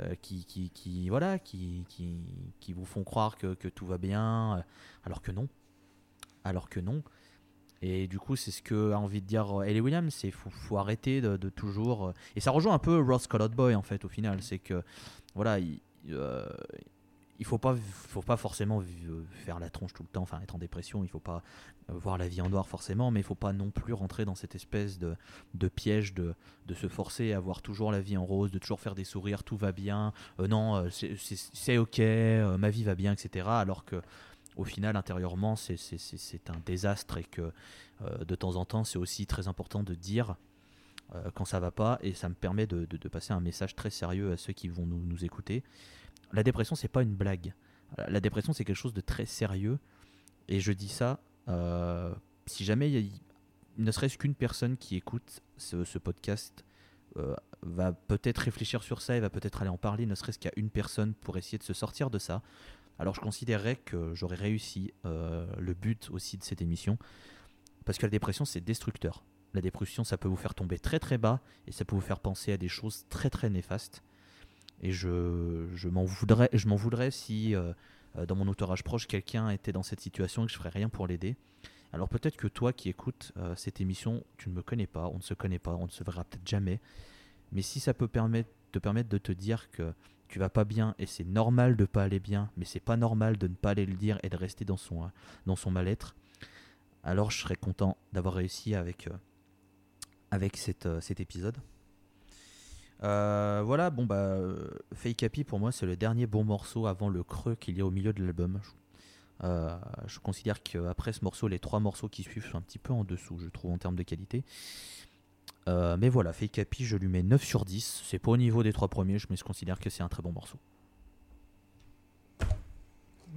euh, qui, qui, voilà, qui, qui, vous font croire que, tout va bien, euh, alors que non alors que non. Et du coup, c'est ce que a envie de dire euh, Ellie Williams, c'est faut, faut arrêter de, toujours. euh, Et ça rejoint un peu Ross Colored Boy en fait au final, c'est que voilà, il, euh, faut pas, faut pas forcément euh, faire la tronche tout le temps, enfin être en dépression, il faut pas voir la vie en noir forcément, mais il faut pas non plus rentrer dans cette espèce de, piège de, se forcer à voir toujours la vie en rose, de toujours faire des sourires, tout va bien, non, c'est- ok, ma vie va bien, etc. Alors que au final, intérieurement, c'est- un désastre et que euh, de temps en temps, c'est aussi très important de dire euh, quand ça va pas et ça me permet de, passer un message très sérieux à ceux qui vont nous, écouter. La dépression, c'est pas une blague. La dépression, c'est quelque chose de très sérieux et je dis ça euh, si jamais il y a- ne serait-ce qu'une personne qui écoute ce, podcast va peut-être réfléchir sur ça et va peut-être aller en parler, ne serait-ce qu'à une personne pour essayer de se sortir de ça. Alors je considérerais que j'aurais réussi euh, le but aussi de cette émission, parce que la dépression c'est destructeur. La dépression ça peut vous faire tomber très très bas et ça peut vous faire penser à des choses très très néfastes. Et je, m'en voudrais, si euh, dans mon entourage proche quelqu'un était dans cette situation et que je ferais rien pour l'aider. Alors peut-être que toi qui écoutes euh, cette émission, tu ne me connais pas, on ne se connaît pas, on ne se verra peut-être jamais. Mais si ça peut te permettre de te dire que tu vas pas bien et c'est normal de pas aller bien, mais c'est pas normal de ne pas aller le dire et de rester dans son, son mal-être, alors je serais content d'avoir réussi avec, euh, euh, cet épisode. Euh, voilà, bon bah, Fake Happy pour moi c'est le dernier bon morceau avant le creux qu'il y a au milieu de l'album. Je considère qu'après ce morceau, les trois morceaux qui suivent sont un petit peu en dessous, je trouve, en termes de qualité. Euh, mais voilà, Fake Happy, je lui mets 9 sur 10. C'est pas au niveau des trois premiers, mais je considère que c'est un très bon morceau.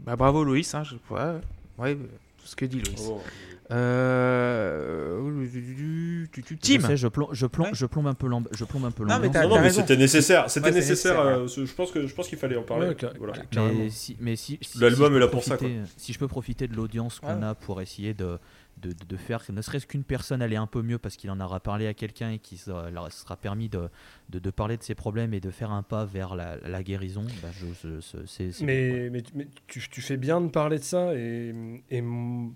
Bah, bravo Loïs, hein, je... ouais, ouais, tout ce que dit Loïs. Oh. Euh... Tim Je sais, je plombe, je plombe, Ouais. je plombe un peu l'amb- je plombe un peu Non, mais l'ambiance. Non, non, mais c'était nécessaire. C'était Ouais, nécessaire. nécessaire, euh, je pense que je pense qu'il fallait en parler. Voilà. Mais si, mais si, si- L'album si est là pour ça, Si je peux profiter de l'audience qu'on Ouais. a pour essayer de, de, de- faire, que ne serait-ce qu'une personne allait un peu mieux parce qu'il en aura parlé à quelqu'un et qu'il sera, leur sera permis de, de, de parler de ses problèmes et de faire un pas vers la, la guérison, bah, je, je- je- c'est- c'est bon, Mais, mais, mais tu, tu fais bien de parler de ça et,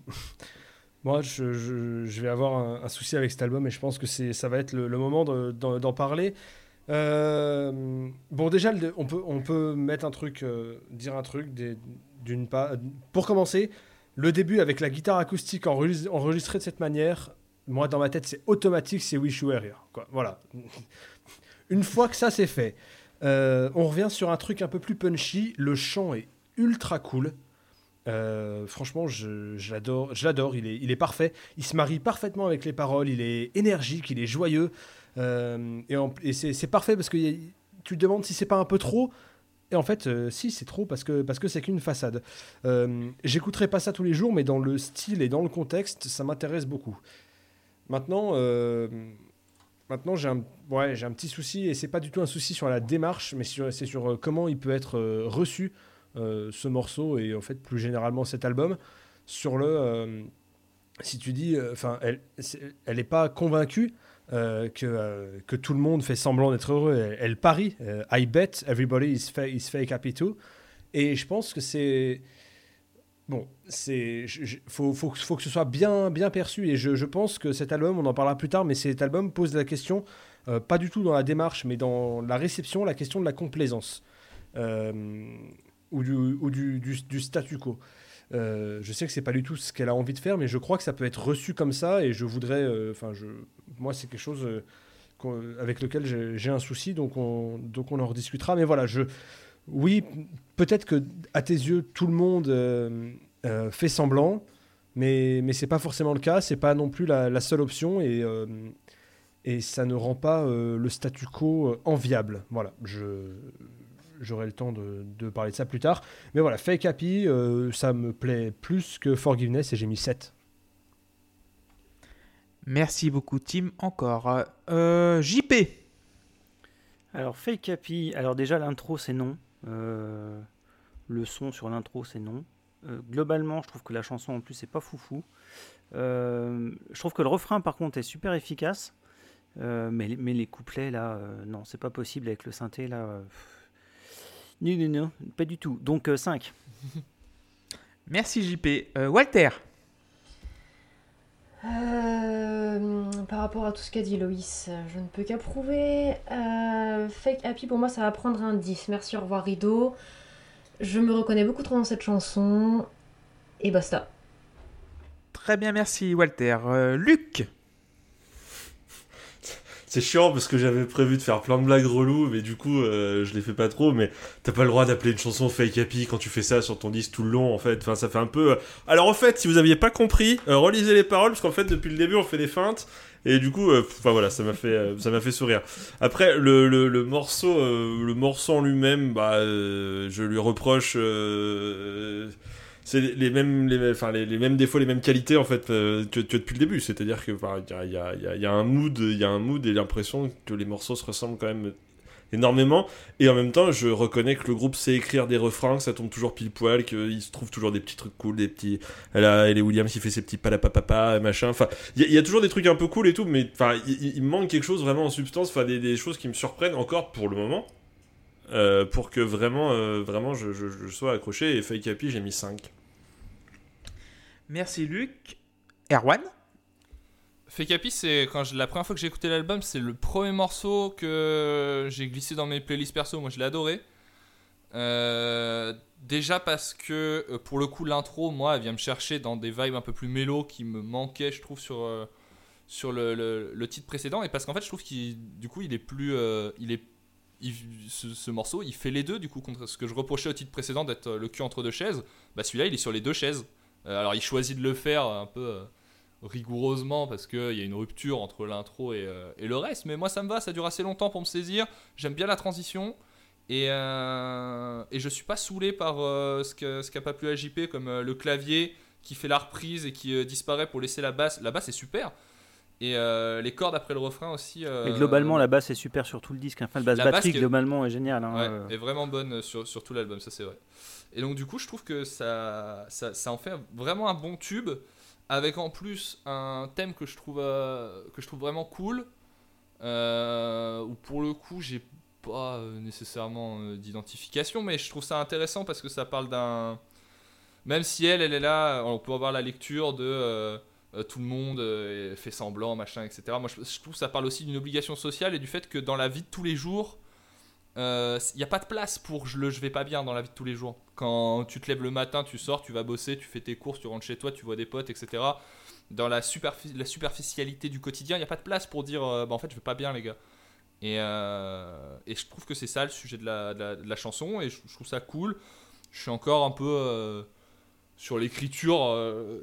[laughs] moi je, je- vais avoir un, un souci avec cet album et je pense que c'est ça va être le, le moment de- d'en d'en parler. Euh, bon déjà on peut, on peut mettre un truc, euh, dire un truc des- d'une part. Pour commencer, le début avec la guitare acoustique enregistrée de cette manière, moi dans ma tête c'est automatique, c'est Wish You Were Here. Voilà. [laughs] Une fois que ça c'est fait, euh, on revient sur un truc un peu plus punchy. Le chant est ultra cool. Euh, franchement, je, je l'adore. Il est, parfait. Il se marie parfaitement avec les paroles. Il est énergique. Il est joyeux. Euh, et c'est parfait parce que tu te demandes si c'est pas un peu trop. Et en fait, euh, si, c'est trop parce que parce que c'est qu'une façade. Euh, J'écouterai pas ça tous les jours, mais dans le style et dans le contexte, ça m'intéresse beaucoup. Maintenant, euh, maintenant j'ai un, ouais, un petit souci et c'est pas du tout un souci sur la démarche, mais c'est sur comment il peut être reçu ce morceau et en fait plus généralement cet album. Sur le, si tu dis, enfin, elle, elle est pas convaincue. Euh, que, euh, que tout le monde fait semblant d'être heureux. Elle, parie. euh, I bet everybody is, fa- is fake happy too. Et je pense que c'est. Bon, c'est. Faut, faut, faut que ce soit bien, bien perçu. Et je, pense que cet album, on en parlera plus tard, mais cet album pose la question, pas du tout dans la démarche, mais dans la réception, la question de la complaisance. Ou du statu quo. Euh, je sais que c'est pas du tout ce qu'elle a envie de faire, mais je crois que ça peut être reçu comme ça, et je voudrais, euh, enfin, moi, c'est quelque chose euh, avec lequel j'ai un souci, donc on, en rediscutera. Mais voilà, oui, peut-être que à tes yeux, tout le monde fait semblant, mais mais c'est pas forcément le cas, c'est pas non plus la, seule option, et ça ne rend pas le statu quo enviable. Voilà, je j'aurai le temps de, de parler de ça plus tard. Mais voilà, Fake Happy, euh, ça me plaît plus que Forgiveness et j'ai mis 7. Merci beaucoup, Tim. Encore. Euh, JP. Alors, Fake Happy, alors déjà l'intro c'est non. Euh, le son sur l'intro c'est non. Euh, globalement, je trouve que la chanson en plus c'est pas foufou. Euh, je trouve que le refrain par contre est super efficace. Euh, mais, les- mais les couplets là, euh, non, c'est pas possible avec le synthé là. euh, pff. Non, non, non, pas du tout. Donc 5. [laughs] Merci, JP. Euh, Walter. Euh, par rapport à tout ce qu'a dit Loïs, je ne peux qu'approuver. Euh, Fake Happy, pour moi, ça va prendre un 10. Merci, au revoir, Rideau. Je me reconnais beaucoup trop dans cette chanson. Et basta. Très bien, merci, Walter. Euh, Luc. C'est chiant parce que j'avais prévu de faire plein de blagues reloues, mais du coup, euh, je les fais pas trop. Mais t'as pas le droit d'appeler une chanson fake happy quand tu fais ça sur ton disque tout le long, en fait. Enfin, ça fait un peu. euh, Alors, en fait, si vous aviez pas compris, euh, relisez les paroles, parce qu'en fait, depuis le début, on fait des feintes. Et du coup, enfin voilà, ça m'a fait, ça m'a fait sourire. Après, le, le, le morceau, le morceau en lui-même, bah, je lui reproche. C'est les mêmes, les, enfin, les, les mêmes défauts, les mêmes qualités en fait euh, que, que depuis le début. C'est-à-dire que il y, a, y y a- un mood, il y a un mood et l'impression que les morceaux se ressemblent quand même énormément. Et en même temps, je reconnais que le groupe sait écrire des refrains, que ça tombe toujours pile poil, qu'il se trouve toujours des petits trucs cool, des petits. Elle a, elle est Williams qui fait ses petits palapapapa, machin. Enfin, il y, a- toujours des trucs un peu cool et tout, mais enfin, il, manque quelque chose vraiment en substance, des choses qui me surprennent encore pour le moment. Euh, pour que vraiment, euh, vraiment je, je- je sois accroché et Fake Happy j'ai mis 5. Merci, Luc. Erwan? Fake Happy, c'est quand je- la première fois que j'ai écouté l'album, c'est le premier morceau que j'ai glissé dans mes playlists perso. Moi, je l'ai adoré. Euh, déjà parce que pour le coup, l'intro, moi, elle vient me chercher dans des vibes un peu plus mélo qui me manquaient, je trouve, sur, euh, sur le, le- le titre précédent. Et parce qu'en fait, je trouve qu'il, du coup, il est plus, euh, il est, ce, ce morceau, il fait les deux. Du coup, contre ce que je reprochais au titre précédent d'être euh, le cul entre deux chaises, bah celui-là, il est sur les deux chaises. Euh, alors, il choisit de le faire un peu. euh, rigoureusement parce qu'il y a une rupture entre l'intro et, euh, le reste. Mais moi, ça me va, ça dure assez longtemps pour me saisir. J'aime bien la transition. Et, euh, et je suis pas saoulé par euh, ce que- ce qu'a pas pu JP comme euh, le clavier qui fait la reprise et qui euh, disparaît pour laisser la basse. La basse est super. Et euh, les cordes après le refrain aussi. euh, Et globalement, la basse est super sur tout le disque. Enfin, le basse La basse batterie, globalement, est génial. hein, Ouais, euh. est vraiment bonne sur, sur tout l'album, ça c'est vrai. Et donc du coup, je trouve que ça, ça, ça en fait vraiment un bon tube, avec en plus un thème que je trouve, euh, que je trouve vraiment cool, euh, où pour le coup, j'ai pas euh, nécessairement euh, d'identification, mais je trouve ça intéressant parce que ça parle d'un... Même si elle, elle est là, on peut avoir la lecture de... euh, euh, tout le monde euh, fait semblant, machin, etc. Moi, je, trouve que ça parle aussi d'une obligation sociale et du fait que dans la vie de tous les jours, il n'y a pas de place pour je le je vais pas bien dans la vie de tous les jours. Quand tu te lèves le matin, tu sors, tu vas bosser, tu fais tes courses, tu rentres chez toi, tu vois des potes, etc. Dans la, superfi- la superficialité du quotidien, il n'y a pas de place pour dire euh, bah, en fait je vais pas bien les gars. Et, euh, je trouve que c'est ça le sujet de la chanson et je, je trouve ça cool. Je suis encore un peu. Sur l'écriture, euh,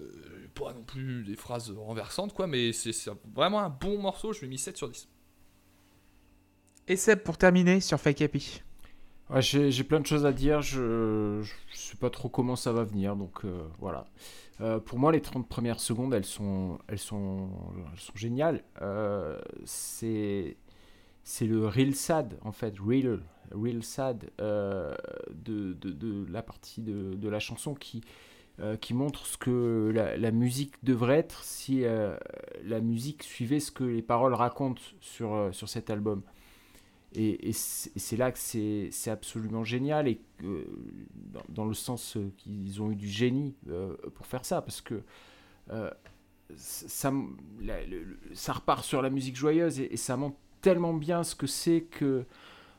pas non plus des phrases renversantes, quoi, mais c'est vraiment un bon morceau. Je lui ai mis 7 sur 10. Et Seb, pour terminer sur Fake Happy. Ouais, j'ai j'ai plein de choses à dire, je, je sais pas trop comment ça va venir, donc euh, voilà. Euh, pour moi, les 30 premières secondes, elles sont, elles sont, elles sont géniales. Euh, c'est c'est le real sad, en fait, real, real sad euh, de, de, de la partie de, de la chanson qui, euh, qui montre ce que la, musique devrait être si euh, la musique suivait ce que les paroles racontent sur, euh, sur cet album. Et, c'est là que c'est absolument génial, et dans, le sens qu'ils ont eu du génie pour faire ça, parce que ça, ça repart sur la musique joyeuse, et, ça montre tellement bien ce que c'est que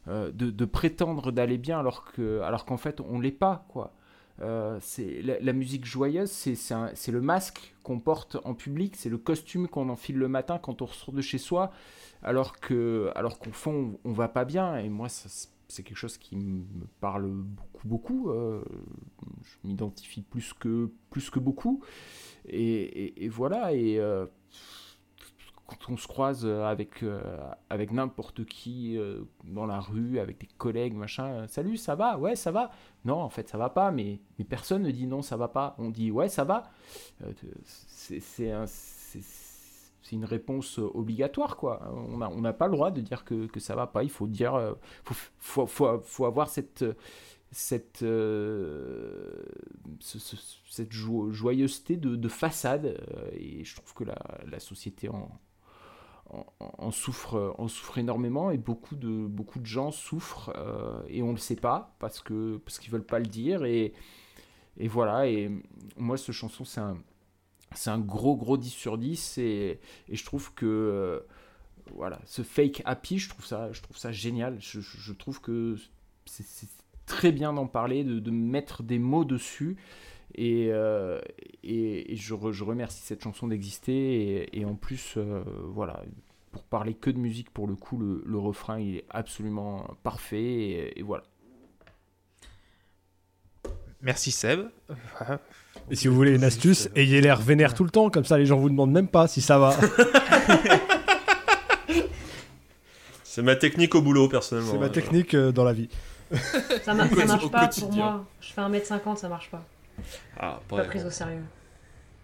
de, prétendre d'aller bien alors que alors qu'en fait on l'est pas quoi. Euh, c'est la, musique joyeuse, c'est le masque qu'on porte en public, c'est le costume qu'on enfile le matin quand on ressort de chez soi, alors que alors qu'au fond on, va pas bien. Et moi c'est- quelque chose qui me parle beaucoup beaucoup. euh, je m'identifie plus que plus que beaucoup. Et, et- et voilà et euh, quand on se croise avec, euh, avec n'importe qui euh, dans la rue, avec des collègues, machin, euh, salut, ça va? Ouais, ça va Non, en fait, ça va pas, mais, mais personne ne dit non, ça va pas. On dit ouais, ça va. Euh, c'est un- une réponse obligatoire, quoi. On n'a on n'a pas le droit de dire que, que ça va pas. Il faut dire, euh, faut, faut, faut, avoir cette, cette, euh, ce- ce- cette jo- joyeuseté de, de façade. euh, et je trouve que la, la société en, en souffre, en souffre énormément et beaucoup de, beaucoup de gens souffrent euh, et on ne le sait pas parce que parce qu'ils veulent pas le dire et, et voilà et moi cette chanson c'est un c'est un gros gros 10 sur 10 et, et je trouve que euh, voilà ce fake happy je trouve ça je trouve ça génial je, trouve que c'est très bien d'en parler de, mettre des mots dessus et, euh, et, je, je remercie cette chanson d'exister. Et, en plus, voilà, pour parler que de musique, pour le coup, le, le refrain il est absolument parfait. Et, et voilà. Merci Seb. Et si vous voulez une astuce, ayez l'air vénère tout le temps, comme ça les gens vous demandent même pas si ça va. [laughs] C'est ma technique au boulot, personnellement. C'est ma technique euh, dans la vie. Ça, ma- Au ça marche pas pour moi. Je fais 1m50, ça marche pas. Ah, Pas prise au sérieux.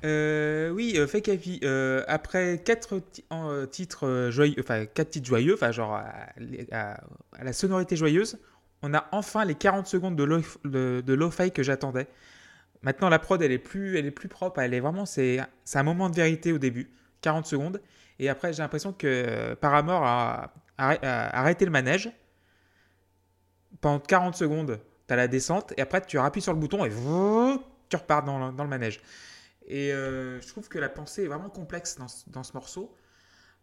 Euh, oui, euh, Fake Happy. euh, après quatre euh, titres joyeux, enfin quatre titres joyeux, enfin genre à, la sonorité joyeuse, on a enfin les 40 secondes de lo-fi que j'attendais. Maintenant, la prod, elle est plus, elle est plus propre. Elle est vraiment, c'est, un moment de vérité au début, 40 secondes, et après, j'ai l'impression que Paramore a, arrêté le manège. Pendant 40 secondes, tu as la descente, et après, tu appuies sur le bouton et tu repars dans le manège. Et euh, je trouve que la pensée est vraiment complexe dans, ce- dans ce morceau.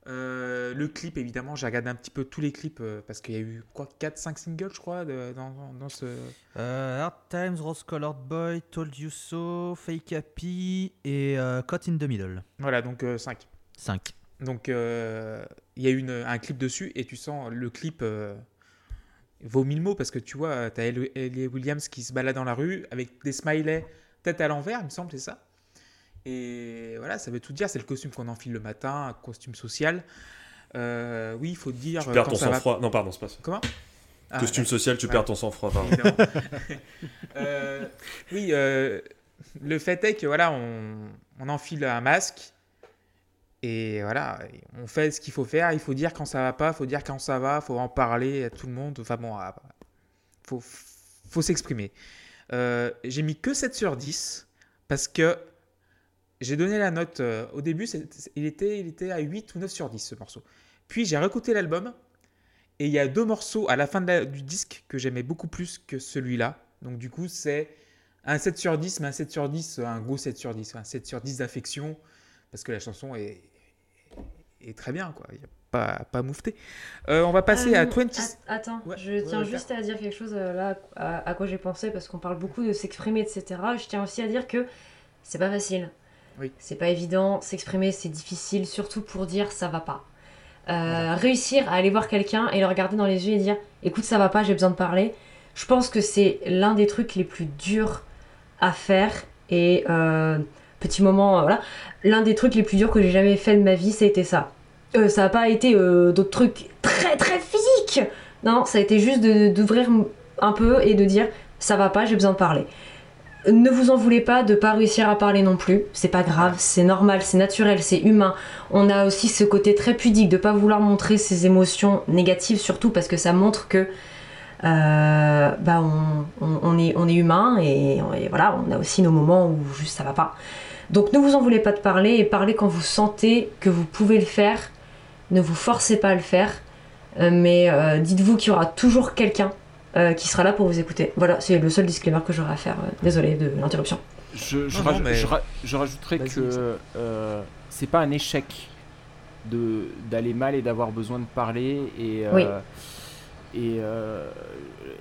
Euh, le clip, évidemment, j'ai regardé un petit peu tous les clips euh, parce qu'il y a eu quoi 4-5 singles, je crois, de- dans, dans ce. Hard Times, Rose Colored Boy, Told You So, Fake Happy et Caught in the Middle. Voilà, donc 5. 5. Donc il y a eu un clip dessus et tu sens le clip vaut mille mots parce que tu vois, tu as Ellie Williams qui se balade dans la rue avec des smileys tête à l'envers, il me semble, c'est ça? Et voilà, ça veut tout dire. C'est le costume qu'on enfile le matin, un costume social. Euh, oui, il faut dire. Tu perds ton va- sang-froid. Non, pardon, c'est pas ça. Comment? Ah, Costume d'accord. social, tu Ouais. perds ton sang-froid. [laughs] Euh, oui, euh, le fait est que voilà, on, on enfile un masque et voilà, on fait ce qu'il faut faire. Il faut dire quand ça va pas, il faut dire quand ça va, il faut en parler à tout le monde. Enfin bon, ah, faut, faut s'exprimer. J'ai mis que 7 sur 10 parce que j'ai donné la note euh, au début, il, était, il était à 8 ou 9 sur 10 ce morceau. Puis j'ai réécouté l'album et il y a deux morceaux à la fin de la- du disque que j'aimais beaucoup plus que celui-là. Donc du coup, c'est un 7 sur 10, mais un 7 sur 10, un gros 7 sur 10, un 7 sur 10 d'affection, parce que la chanson est, est très bien, quoi. Il y a pas, pas à moufter. Euh, on va passer à Euh, 20... at- Attends, Ouais, je tiens ouais, juste à dire quelque chose euh, là à, à quoi j'ai pensé parce qu'on parle beaucoup de s'exprimer, etc. Je tiens aussi à dire que c'est pas facile. Oui. C'est pas évident. S'exprimer, c'est difficile, surtout pour dire ça va pas. Euh, réussir à aller voir quelqu'un et le regarder dans les yeux et dire écoute, ça va pas, j'ai besoin de parler. Je pense que c'est l'un des trucs les plus durs à faire Et euh, petit moment, euh, voilà. L'un des trucs les plus durs que j'ai jamais fait de ma vie, ça a été ça. Euh, ça n'a pas été d'autres trucs très très physiques. Non, ça a été juste d'ouvrir un peu et de dire ça va pas, j'ai besoin de parler. Ne vous en voulez pas de pas réussir à parler non plus. C'est pas grave, c'est normal, c'est naturel, c'est humain. On a aussi ce côté très pudique de pas vouloir montrer ses émotions négatives, surtout parce que ça montre que euh, bah on, est, humain et, et voilà, on a aussi nos moments où juste ça va pas. Donc ne vous en voulez pas de parler et parlez quand vous sentez que vous pouvez le faire. Ne vous forcez pas à le faire, euh, mais euh, dites-vous qu'il y aura toujours quelqu'un euh, qui sera là pour vous écouter. Voilà, c'est le seul disclaimer que j'aurai à faire. Euh, Désolé de l'interruption. Je, je Non, raj- non, mais- je ra- je rajouterais que euh, c'est pas un échec de d'aller mal et d'avoir besoin de parler et euh, Oui. et euh,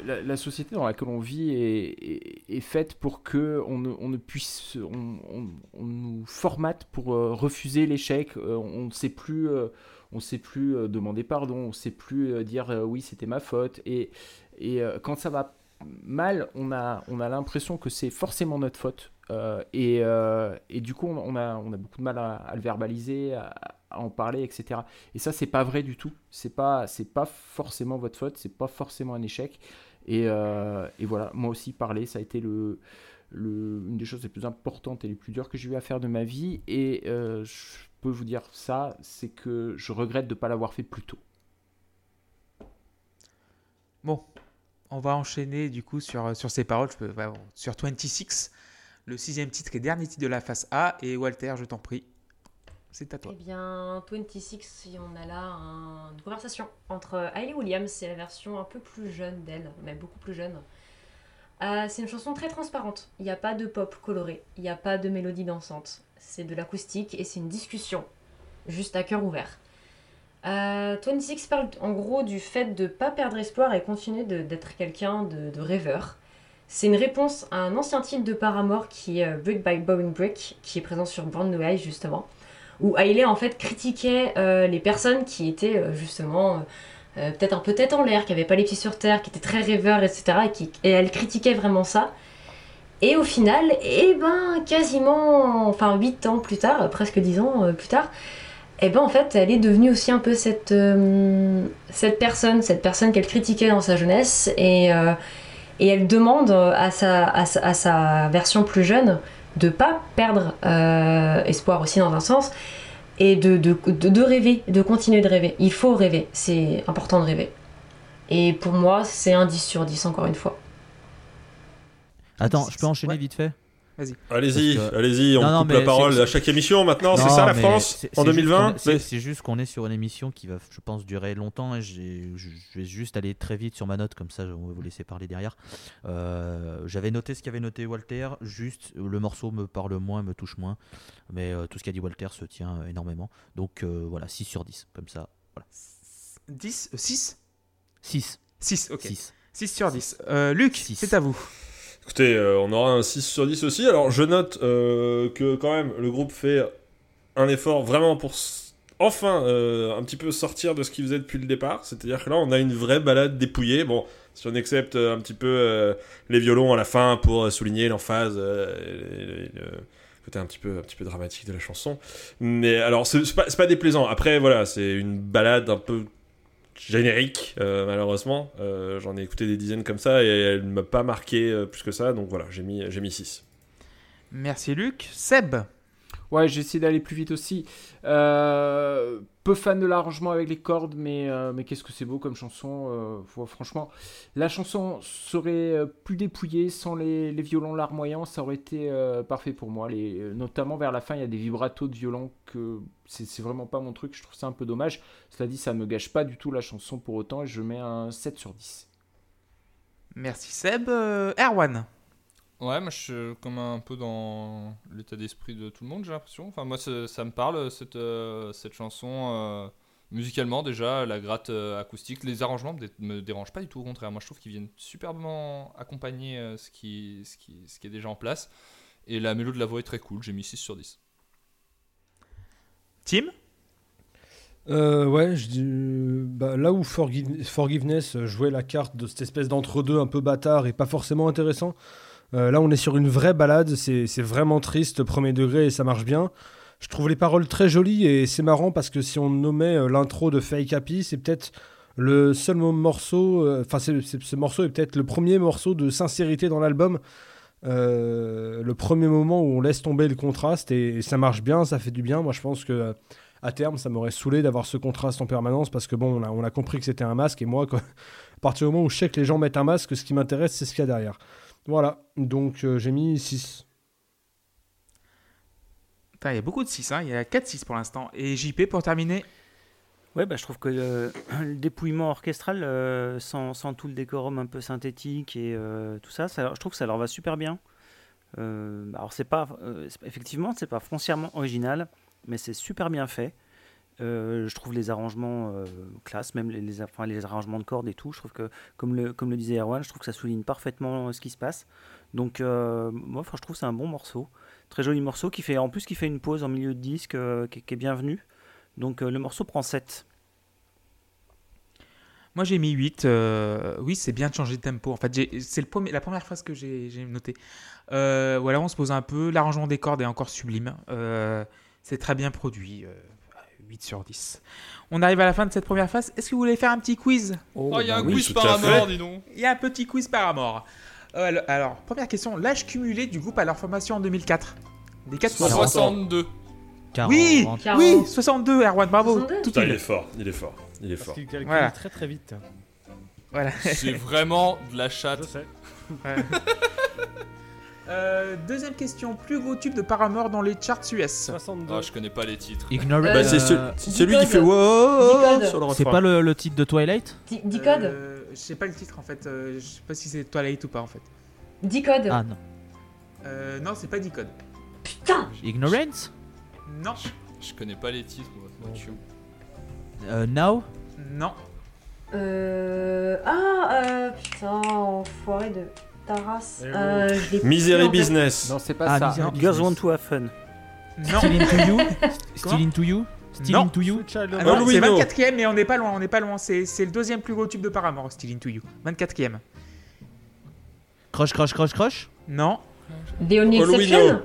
la, la société dans laquelle on vit est, est- est faite pour que on ne, on ne puisse on, on- on nous formate pour euh, refuser l'échec Euh, on ne sait plus euh, on sait plus euh, demander pardon on sait plus euh, dire euh, oui c'était ma faute et et euh, quand ça va mal, on a, on a l'impression que c'est forcément notre faute. Euh, et, euh, et du coup, on, a, on a beaucoup de mal à, le verbaliser, à, en parler, etc. Et ça, c'est pas vrai du tout. C'est pas, c'est pas forcément votre faute, c'est pas forcément un échec. Et, et voilà, moi aussi, parler, ça a été le, le, une des choses les plus importantes et les plus dures que j'ai eu à faire de ma vie. Et je peux vous dire ça, c'est que je regrette de ne pas l'avoir fait plus tôt. Bon, on va enchaîner du coup sur, sur ces paroles. Je peux, sur 26, le sixième titre et dernier titre de la face A. Et Walter, je t'en prie, c'est à toi. Eh bien, 26, on a là un- une conversation entre Hayley Williams, c'est la version un peu plus jeune d'elle, mais beaucoup plus jeune. Euh, c'est une chanson très transparente. Il n'y a pas de pop coloré, il n'y a pas de mélodie dansante. C'est de l'acoustique et c'est une discussion, juste à cœur ouvert. Euh, 26 parle en gros du fait de ne pas perdre espoir et continuer d'être quelqu'un de, rêveur. C'est une réponse à un ancien titre de Paramore qui est euh, Brick by Boring Brick, qui est présent sur Born New Eyes justement où Hailey en fait critiquait euh, les personnes qui étaient euh, justement peut-être un peu tête en l'air, qui n'avaient pas les pieds sur terre, qui étaient très rêveurs, etc. Et, elle critiquait vraiment ça. Et au final, eh ben, quasiment, enfin 8 ans plus tard, presque 10 ans plus tard, eh ben en fait, elle est devenue aussi un peu cette, euh, cette personne, cette personne qu'elle critiquait dans sa jeunesse. Et, euh, et elle demande à sa, à sa, à sa version plus jeune de pas perdre euh, espoir aussi dans un sens et de, de, de, de rêver, de continuer de rêver. Il faut rêver, c'est important de rêver. Et pour moi, c'est un 10 sur 10 encore une fois. Attends, je peux enchaîner Ouais. vite fait? Allez-y, que- allez-y, on Non, non, coupe la parole à chaque émission maintenant, c'est ça la France c'est- en c'est juste 2020 qu'on est- C'est juste qu'on est sur une émission qui va, je pense, durer longtemps et j'ai- je vais juste aller très vite sur ma note, comme ça on va vous laisser parler derrière. Euh, J'avais noté ce qu'avait noté Walter, juste le morceau me parle moins, me touche moins, mais euh, tout ce qu'a dit Walter se tient euh, énormément. Donc euh, voilà, 6 sur 10, comme ça. Voilà. 10 6 6. 6, ok. 6. 6 sur 10. Euh, Luc, c'est à vous. Écoutez, euh, on aura un 6 sur 10 aussi. Alors, je note euh, que quand même, le groupe fait un effort vraiment pour enfin euh, un petit peu sortir de ce qu'il faisait depuis le départ. C'est-à-dire que là, on a une vraie balade dépouillée. Bon, si on accepte un petit peu les violons à la fin pour souligner l'emphase, côté un petit peu, un petit peu dramatique de la chanson. Mais alors, c'est pas, pas déplaisant. Après, voilà, c'est une balade un peu générique, euh, malheureusement. Euh, J'en ai écouté des dizaines comme ça et elle ne m'a pas marqué euh, plus que ça. Donc voilà, j'ai mis, mis 6. Merci Luc. Seb, Ouais, j'ai essayé d'aller plus vite aussi. Peu fan de l'arrangement avec les cordes, mais, euh, qu'est-ce que c'est beau comme chanson. euh, franchement, la chanson serait euh, plus dépouillée sans les, violons larmoyants, ça aurait été parfait pour moi. Notamment vers la fin, il y a des vibratos de violon que c'est vraiment pas mon truc, je trouve ça un peu dommage. Cela dit, ça me gâche pas du tout la chanson pour autant, et je mets un 7 sur 10. merci Seb. Erwan, Ouais, moi je suis comme un peu dans l'état d'esprit de tout le monde, j'ai l'impression. Enfin, moi ça, me parle, cette, euh, cette chanson. euh, musicalement, déjà, la gratte euh, acoustique, les arrangements me, dé- me dérangent pas du tout, au contraire. Moi je trouve qu'ils viennent superbement accompagner euh, ce, qui, ce, qui, ce qui est déjà en place. Et la mélodie de la voix est très cool, j'ai mis 6 sur 10. Tim, Euh, ouais, je dis, bah, là où Forgive- Forgiveness jouait la carte de cette espèce d'entre-deux un peu bâtard et pas forcément intéressant, Euh, là, on est sur une vraie balade. C'est vraiment triste, premier degré, et ça marche bien. Je trouve les paroles très jolies et c'est marrant parce que si on nommait euh, l'intro de Fake Happy, c'est peut-être le seul mo- morceau. euh, Enfin, ce morceau est peut-être le premier morceau de sincérité dans l'album. Le premier moment où on laisse tomber le contraste et, ça marche bien, ça fait du bien. Moi, je pense que à terme, ça m'aurait saoulé d'avoir ce contraste en permanence parce que bon, on a, compris que c'était un masque et moi, [laughs] à partir du moment où je sais que les gens mettent un masque, ce qui m'intéresse, c'est ce qu'il y a derrière. Voilà, donc euh, j'ai mis 6. Putain, il y a beaucoup de 6, hein. il y a 4-6 pour l'instant. Et JP pour terminer? Ouais, bah, je trouve que euh, le dépouillement orchestral, euh, sans, sans tout le décorum un peu synthétique et euh, tout ça, ça, je trouve que ça leur va super bien. Euh, alors, c'est pas, euh, effectivement, c'est pas foncièrement original, mais c'est super bien fait. Euh, je trouve les arrangements euh, classe, même les, arrangements de cordes et tout. Je trouve que, comme le, disait Erwan, je trouve que ça souligne parfaitement ce qui se passe. Donc, euh, moi, enfin, je trouve que c'est un bon morceau. Très joli morceau qui fait, en plus, qui fait une pause en milieu de disque euh, qui, qui est bienvenue. Donc, euh, le morceau prend 7. Moi j'ai mis 8. euh, oui, c'est bien de changer de tempo. En fait, c'est la première phrase que j'ai j'ai noté. Euh, voilà, on se pose un peu. L'arrangement des cordes est encore sublime. Euh, c'est très bien produit. Euh, 8 sur 10. On arrive à la fin de cette première phase. Est-ce que vous voulez faire un petit quiz? Oh, il y a un oui, quiz tout par fait. dis donc. Il y a un petit quiz par amour. Euh, alors, alors, première question. L'âge cumulé du groupe à leur formation en 2004 Des 4 40 ans. 62. Oui, 40. Quarante. oui, 62, Erwan, bravo. 62. Tout Putain, il est fort, il est fort, il est Parce fort. qu'il calcule Voilà. très très vite. Voilà. C'est vraiment de la chatte. Je sais. [laughs] [laughs] Euh, deuxième question. Plus gros tube de Paramore dans les charts US 62. Ah, je connais pas les titres. Ignorant. Euh, Bah, c'est ce- euh, c'est celui qui fait wow Decode. sur le c'est pas le, le titre de Twilight? Di- Decode Euh, Je sais pas le titre en fait. euh, je sais pas si c'est Twilight ou pas en fait. Decode Ah non. Euh, non, c'est pas Decode. Putain Ignorance? Non, Je connais pas les titres. moi. Tu- Euh, Now? Non. Euh... Ah, euh... Putain, enfoiré de Eh Euh, je l'ai plus Misery en tête. Business. Non, c'est pas Ah, ça. Misery Girls. Want to Have Fun. Non. Still into you [laughs] Still into you Still Non. into you Ah Oh, c'est non. 24ème, mais on n'est pas loin, on n'est pas loin. C'est c'est le deuxième plus gros tube de Paramore, Still Into You. 24ème. Crush, crush, crush, crush Non, The Only Oh, Exception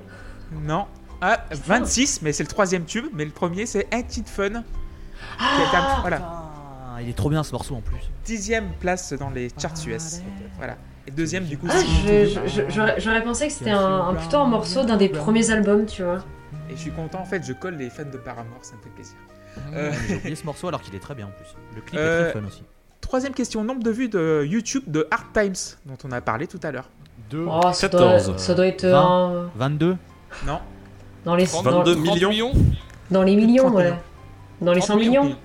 non. non. Ah, 26, mais c'est le troisième tube, mais le premier c'est Ain't It Fun. qui a été un- voilà, Ah, il est trop bien ce morceau en plus. dixième place dans les charts US. Voilà. Et deuxième du coup, Ah, j'aurais pensé que c'était un, un- plutôt un morceau d'un des premiers albums, tu vois. Et je suis content, en fait, je colle les fans de Paramore, ça me fait plaisir. Euh, J'ai oublié ce morceau alors qu'il est très bien en plus. Le clip Euh, est très fun aussi. troisième question, nombre de vues de YouTube de Hard Times, dont on a parlé tout à l'heure. 2. Oh, ça, 14. doit, ça doit être Vingt. un- 22 Non, dans, les, 30 dans, 22 30 millions. dans les millions, 30 ouais. millions. Dans les 100 millions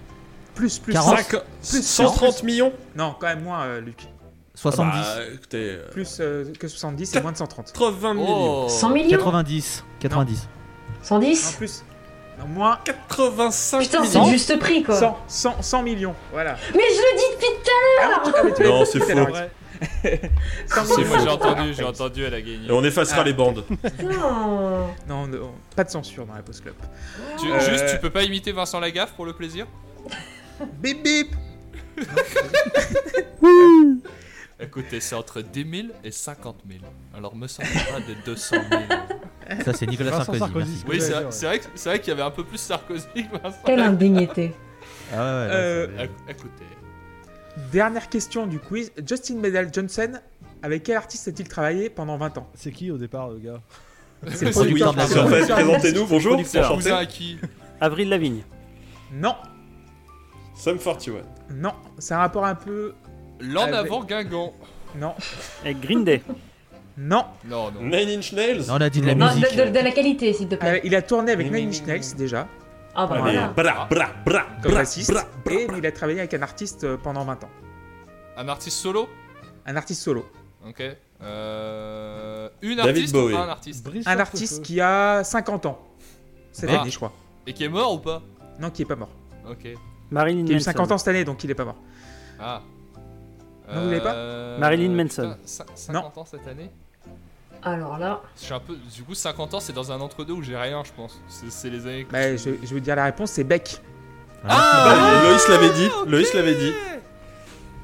Plus, plus. 40. 100. Plus 130 millions Non, quand même moins, euh, Luc. 70 Ah bah, écoutez, euh, Plus euh, que 70 et moins de 130. 80 millions. Oh 100 millions 90 90 Non, 110 plus. Non, moins. 85 Putain, c'est millions. juste prix, quoi. 100, 100, 100 millions. Voilà. Mais je le dis depuis tout à Ah, tu l'as Non, c'est faux. l'heure. Ouais. 100 Si, millions. moi j'ai entendu, j'ai entendu, elle a gagné. Et on effacera Ah. les bandes. l'heure. Putain. Non, non, pas de censure dans la Post Club. Tu- Euh, Juste, tu peux pas imiter Vincent Lagaffe pour le plaisir? Bip bip [laughs] Écoutez, c'est entre 10 000 et 50 000. Alors me semble pas de 200 000. Ça c'est Nicolas Sarkozy. Oui, c'est vrai, c'est vrai, que- c'est vrai qu'il y avait un peu plus Sarkozy que Vincent. Quelle indignité. Ah ouais, ouais, là, Euh, c'est- Éc- Écoutez, Dernière question du quiz. Justin Medal Johnson, avec quel artiste a-t-il travaillé pendant 20 ans? C'est qui au départ, le gars? [laughs] C'est le C'est producteur de la en fait, présentez-nous, bonjour. cousin à qui? Avril Lavigne. Non, Sum 41. non, c'est un rapport un peu. L'en Avec- avant Guingamp. Non, Avec Green Day. non. Non, non. Nine Inch Nails. Non, on a dit de la Non, musique. de, de- de la qualité, s'il te Euh, plaît. il a tourné avec Ni, Nine ni, Inch Nails déjà, Ah bah Allez, voilà. bra, bra, bra, comme bra, bassiste, bra, bra. et il a travaillé avec un artiste euh, pendant 20 ans. Un artiste solo? Un artiste solo. Ok. Euh... Une David artiste Bowie. ou pas un artiste? Brice Un artiste qui a 50 ans. Cette Ah. année, je crois. Et qui est mort ou pas? Non, qui est pas mort. Ok. Marilyn Qui a eu Manson. 50 ans cette année, donc il est pas mort. Ah. Non, vous l'avez pas Euh, Marilyn Manson. putain, cin- 50 ans cette année Alors là, Je suis un peu... Du coup, 50 ans, c'est dans un entre-deux où j'ai rien, je pense. C'est les années que Bah, je- je, vais vous dire la réponse, c'est Beck. Bah, Loïs l'avait dit. Loïs l'avait dit.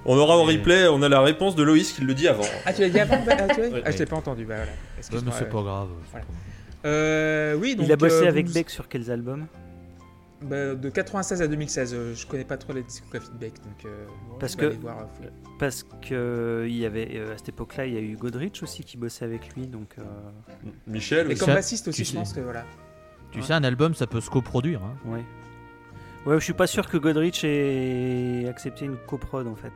On aura au replay, on a la réponse de Loïs qui le dit avant. Ah, tu l'as dit avant [laughs] bah, ah, tu Ouais. Ah, je l'ai pas entendu. Bah voilà. C'est euh, pas grave. voilà. Euh, oui, donc, Il a bossé euh, avec vous- Beck sur quels albums? Bah, de 96 à 2016. euh, je connais pas trop la discographie de Beck, donc. euh, Parce on va que- euh. Parce que il y avait euh, à cette époque-là, il y a eu Godrich aussi qui bossait avec lui, donc. euh, Michel, Et aussi. comme bassiste aussi, tu je sais. pense que voilà. Tu sais, un album, ça peut se coproduire. Hein. ouais. Ouais, je suis pas sûr que Godrich ait accepté une coprod en fait.